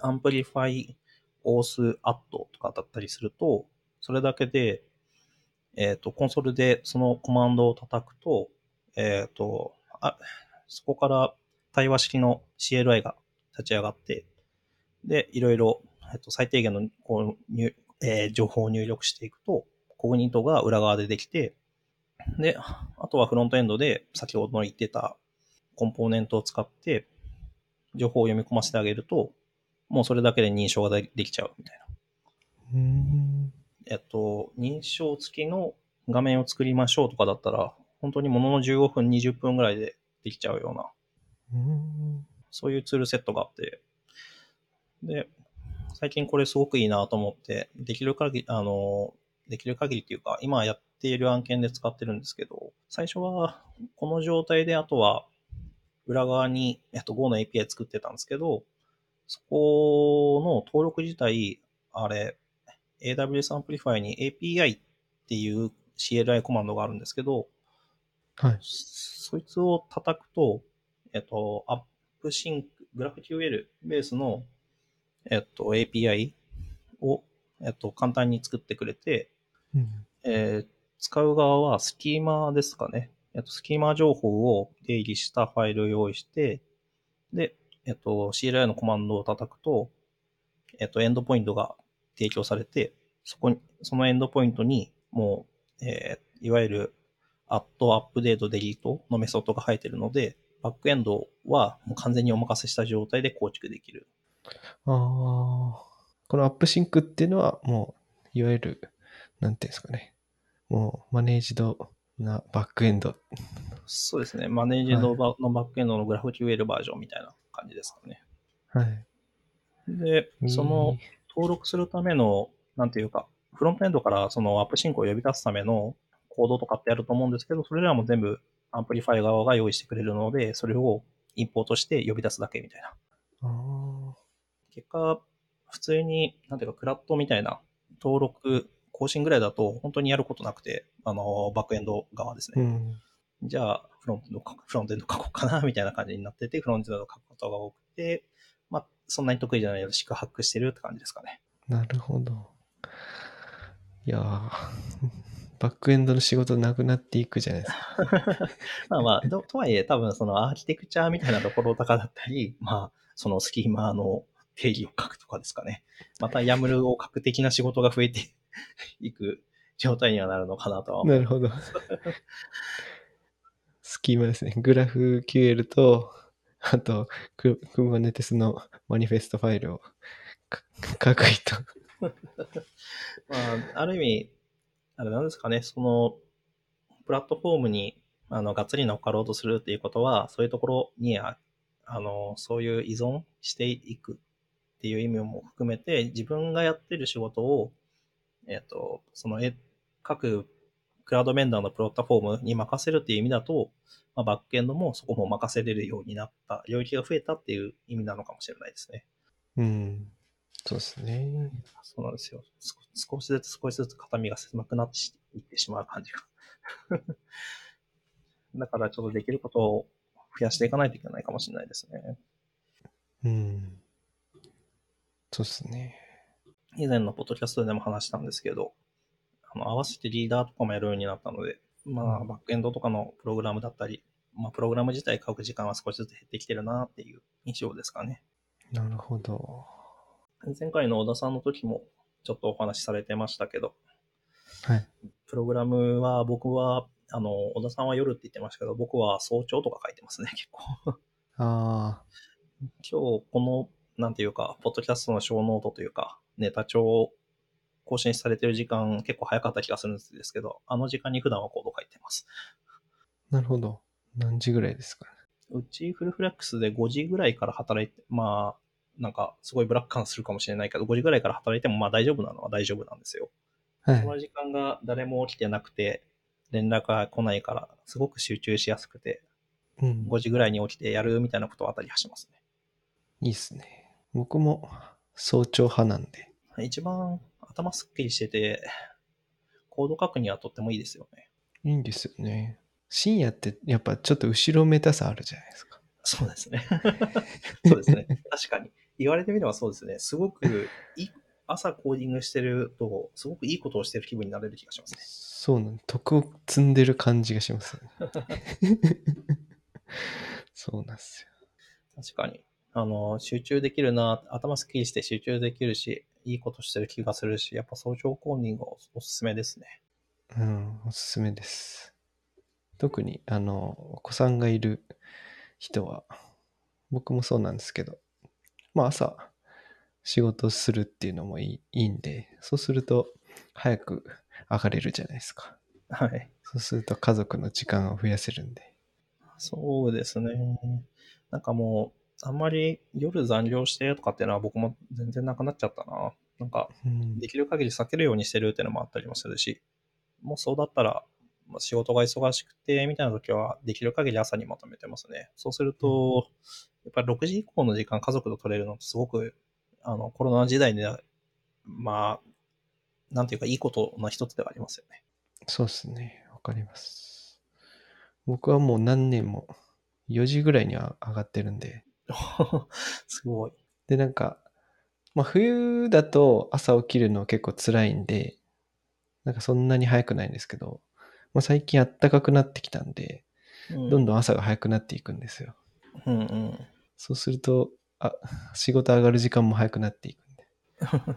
Amplify、auth、add とかだったりすると、それだけで、えっと、コンソールでそのコマンドを叩くと、えっと、あ、そこから対話式の CLI が立ち上がって、で、いろいろ、えっと、最低限のこう入、え情報を入力していくと、コグニートが裏側でできて、で、あとはフロントエンドで先ほど言ってたコンポーネントを使って情報を読み込ませてあげると、もうそれだけで認証ができちゃうみたいな。うん。えっと、認証付きの画面を作りましょうとかだったら、本当にものの15分、20分ぐらいでできちゃうような、うん。そういうツールセットがあって、で、最近これすごくいいなと思って、できる限り、あの、できる限りっていうか、今やっている案件で使ってるんですけど、最初はこの状態で、あとは裏側に、えっと、Go の API 作ってたんですけど、そこの登録自体、あれ、AWS Amplify に API っていう CLI コマンドがあるんですけど、はい。そいつを叩くと、えっと、AppSync、GraphQL ベースの、えっと、API を、えっと、簡単に作ってくれて、うん。えー使う側はスキーマーですかね。えっと、スキーマー情報を定義したファイルを用意して、で、えっと、CLI のコマンドを叩くと、えっと、エンドポイントが提供されて、そこに、そのエンドポイントに、もう、えーいわゆる、 add update delete のメソッドが入ってるので、バックエンドはもう完全にお任せした状態で構築できる。ああ。この AppSync っていうのは、もう、いわゆる、なんていうんですかね。もう、マネージドなバックエンド。そうですね。マネージドバのバックエンドの GraphQL バージョンみたいな感じですかね。はい。で、その登録するための、なんていうか、フロントエンドからその AppSync を呼び出すためのコードとかってやると思うんですけど、それらも全部 Amplify 側が用意してくれるので、それをインポートして呼び出すだけみたいな。ああ。結果、普通に、なんていうか、 CRUD みたいな登録、更新ぐらいだと本当にやることなくて、あの、バックエンド側ですね。うん。じゃあ、フロントエンド書く、フロントエンド書こうかな、みたいな感じになってて、フロントエンド書くことが多くて、まあ、そんなに得意じゃないので、四苦八苦してるって感じですかね。なるほど。いやー バックエンドの仕事なくなっていくじゃないですか。まあまあ、どとはいえ、多分そのアーキテクチャみたいなところとかだったり、まあ、そのスキーマの定義を書くとかですかね。また YAML を書く的な仕事が増えていく状態にはなるのかなとは思う。なるほど。スキーマですね。グラフ QL と、あと、ク Kubernetes のマニフェストファイルをか 書く人。まあ、ある意味、あれなんですかね、その、プラットフォームに、あの、がっつり乗っかろうとするっていうことは、そういうところに、ああの、そういう依存していくっていう意味も含めて、自分がやってる仕事を、えっ、と、その、え、各クラウドベンダーのプラットフォームに任せるっていう意味だと、まあ、バックエンドもそこも任せれるようになった、領域が増えたっていう意味なのかもしれないですね。うん。そうですね。そうなんですよ。少少しずつ少しずつ肩身が狭くなっていってしまう感じが。だからちょっとできることを増やしていかないといけないかもしれないですね。うん。そうですね。以前のポッドキャストでも話したんですけど、あの合わせてリーダーとかもやるようになったので、まあ、バックエンドとかのプログラムだったり、まあ、プログラム自体書く時間は少しずつ減ってきてるなっていう印象ですかね。なるほど。前回の小田さんの時もちょっとお話しされてましたけど、はい。プログラムは僕は、あの、小田さんは夜って言ってましたけど、僕は早朝とか書いてますね、結構。ああ、今日、この、なんていうか、ポッドキャストのショーノートというか、ネタ帳を更新されてる時間結構早かった気がするんですけど、あの時間に普段はコード書いてます。なるほど。何時ぐらいですかね？うちフルフレックスで5時ぐらいから働いて、まあ、なんかすごいブラック感するかもしれないけど、5時ぐらいから働いてもまあ大丈夫なのは大丈夫なんですよ。はい。その時間が誰も起きてなくて、連絡が来ないから、すごく集中しやすくて、うん。5時ぐらいに起きてやるみたいなことをあたりはしますね。いいっすね。僕も早朝派なんで。一番頭すっきりしてて、コード書くにはとってもいいですよね。いいんですよね。深夜ってやっぱちょっと後ろめたさあるじゃないですか。そうですね。そうですね。確かに。言われてみればそうですね。すごくいい、朝コーディングしてると、すごくいいことをしてる気分になれる気がしますね。そうなん徳を積んでる感じがしますよね。そうなんですよ。確かに。あの、集中できるな、頭すっきりして集中できるし、いいことしてる気がするし、やっぱ早朝コーディングおおすすめですね。うん、おすすめです。特に、あの、お子さんがいる人は、僕もそうなんですけど、まあ朝、仕事するっていうのもいいいいんで、そうすると、早く上がれるじゃないですか。はい。そうすると家族の時間を増やせるんで。そうですね。なんかもう、あんまり夜残業してとかっていうのは僕も全然なくなっちゃったな。なんか、うんできる限り避けるようにしてるっていうのもあったりもするし、もうそうだったら、まあ仕事が忙しくて、みたいな時は、できる限り朝にまとめてますね。そうすると、やっぱり6時以降の時間家族と取れるのってすごく、あの、コロナ時代で、まあ、なんていうかいいことの一つではありますよね。そうですね。わかります。僕はもう何年も4時ぐらいには上がってるんで。すごい。で、なんか、まあ冬だと朝起きるの結構辛いんで、なんかそんなに早くないんですけど、まあ、最近暖かくなってきたんで、うんどんどん朝が早くなっていくんですよ。うんうん。そうすると、あ、仕事上がる時間も早くなっていくんで。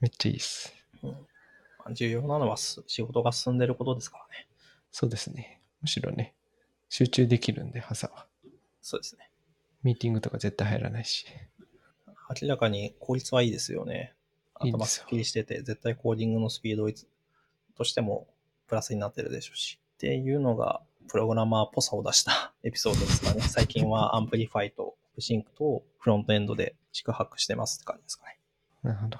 めっちゃいいっす。重要なのはす仕事が進んでることですからね。そうですね。むしろね、集中できるんで、朝は。そうですね。ミーティングとか絶対入らないし。明らかに効率はいいですよね。頭すっきりしてて、絶対コーディングのスピードとしてもプラスになってるでしょうし。っていうのが、プログラマーっぽさを出した エピソードですかね。最近は Amplify と AppSync とフロントエンドで四苦八苦してますって感じですかね。なるほど。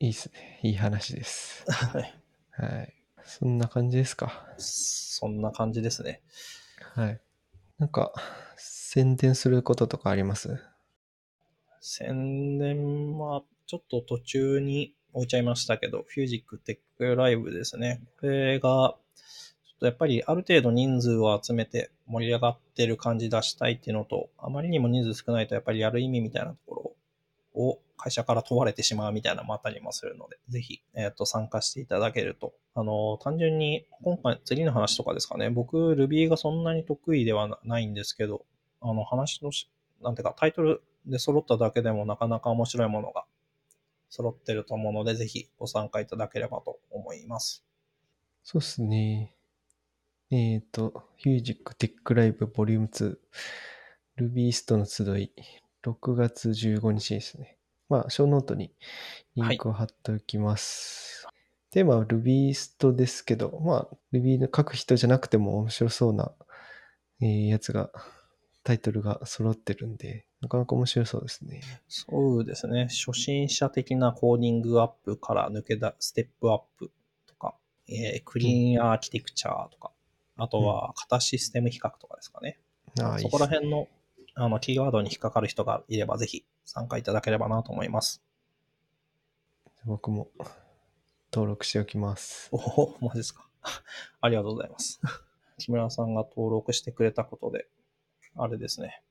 いいっすね。いい話です。はい。はい。そんな感じですか？そんな感じですね。はい。なんか、宣伝することとかあります？宣伝はちょっと途中に置いちゃいましたけど、フュージックテックライブですね。これが、ちょっとやっぱりある程度人数を集めて盛り上がってる感じ出したいっていうのと、あまりにも人数少ないとやっぱりやる意味みたいなところを会社から問われてしまうみたいなのもあったりもするので、ぜひ、えっ、と、参加していただけると。あの、単純に、今回、次の話とかですかね。僕、Ruby がそんなに得意ではないんですけど、あの、話のし、なんていうか、タイトルで揃っただけでもなかなか面白いものが揃ってると思うので、ぜひご参加いただければと思います。そうっすね。えっ、と、ヒュージックテックライブボリューム2、ルビーストの集い、6月15日ですね。まあ、ショーノートにリンクを貼っておきます。テーマは Rubyist ですけど、まあ、Ruby の書く人じゃなくても面白そうな、えーやつが、タイトルが揃ってるんで、なかなか面白そうですね。そうですね。初心者的なコーディングアップから抜け出、ステップアップとか、えークリーンアーキテクチャーとか、あとは型システム比較とかですかね。ああ、いいそこら辺のあのキーワードに引っかかる人がいれば、ぜひ参加いただければなと思います。僕も登録しておきます。おお、マジですか。ありがとうございます。木村さんが登録してくれたことで、あれですね。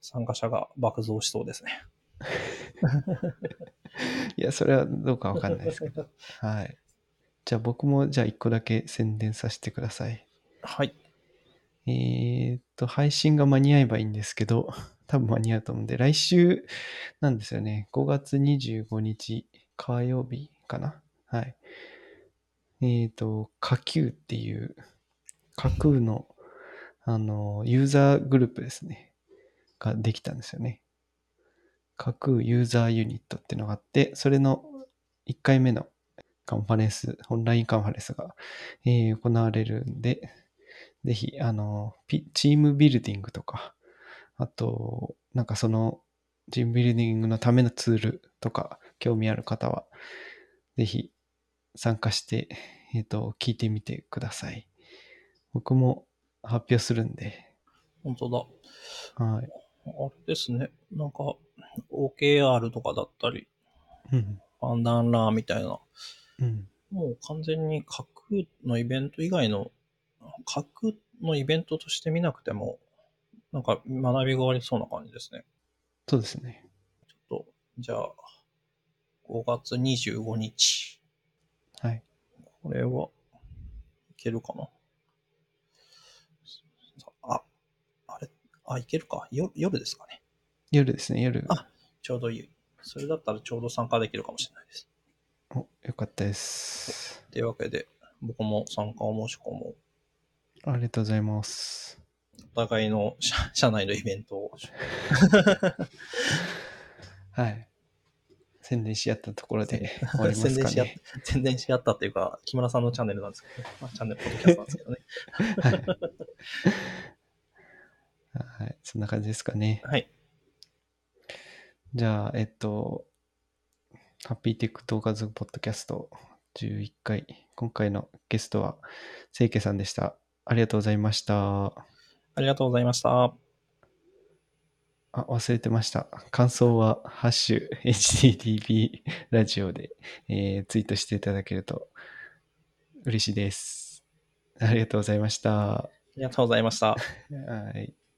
参加者が爆増しそうですね。いや、それはどうかわかんないですけど。はい。じゃあ僕も、じゃあ一個だけ宣伝させてください。はい。えーっと、配信が間に合えばいいんですけど、多分間に合うと思うんで、来週なんですよね。5月25日火曜日かな。はい。えーっと、架空っていう、架空の、あの、ユーザーグループですね。ができたんですよね。架空ユーザーユニットっていうのがあって、それの1回目のカンファレンス、オンラインカンファレンスが、えー行われるんで、ぜひ、あの、チームビルディングとか、あと、なんかその、チームビルディングのためのツールとか、興味ある方は、ぜひ参加して、えっ、と、聞いてみてください。僕も発表するんで、本当だ。はい。あれですね。なんか、OKR とかだったり、うん。パンダンラーみたいな、うん。もう完全に架空のイベント以外の、架空のイベントとして見なくても、なんか学びがありそうな感じですね。そうですね。ちょっと、じゃあ、5月25日。はい。これは、いけるかなあ、あいけるか。よ夜ですかね。夜ですね、夜。あちょうどいい。それだったらちょうど参加できるかもしれないです。およかったです。というわけで、僕も参加を申し込もう。ありがとうございます。お互いの社 社内のイベントを。はい。宣伝し合ったところで 終わりますかね。宣伝し合ったっていうか、木村さんのチャンネルなんですけどね。まあ、チャンネル、ポッドキャストなんですけどね。はい。はい。そんな感じですかね。はい。じゃあ、えっと、ハッピーテック動画族ポッドキャスト11回。今回のゲストは、清家さんでした。ありがとうございました。ありがとうございました。あ、忘れてました。感想は、ハッシュ、HTTP ラジオで、えーツイートしていただけると嬉しいです。ありがとうございました。ありがとうございました。はい。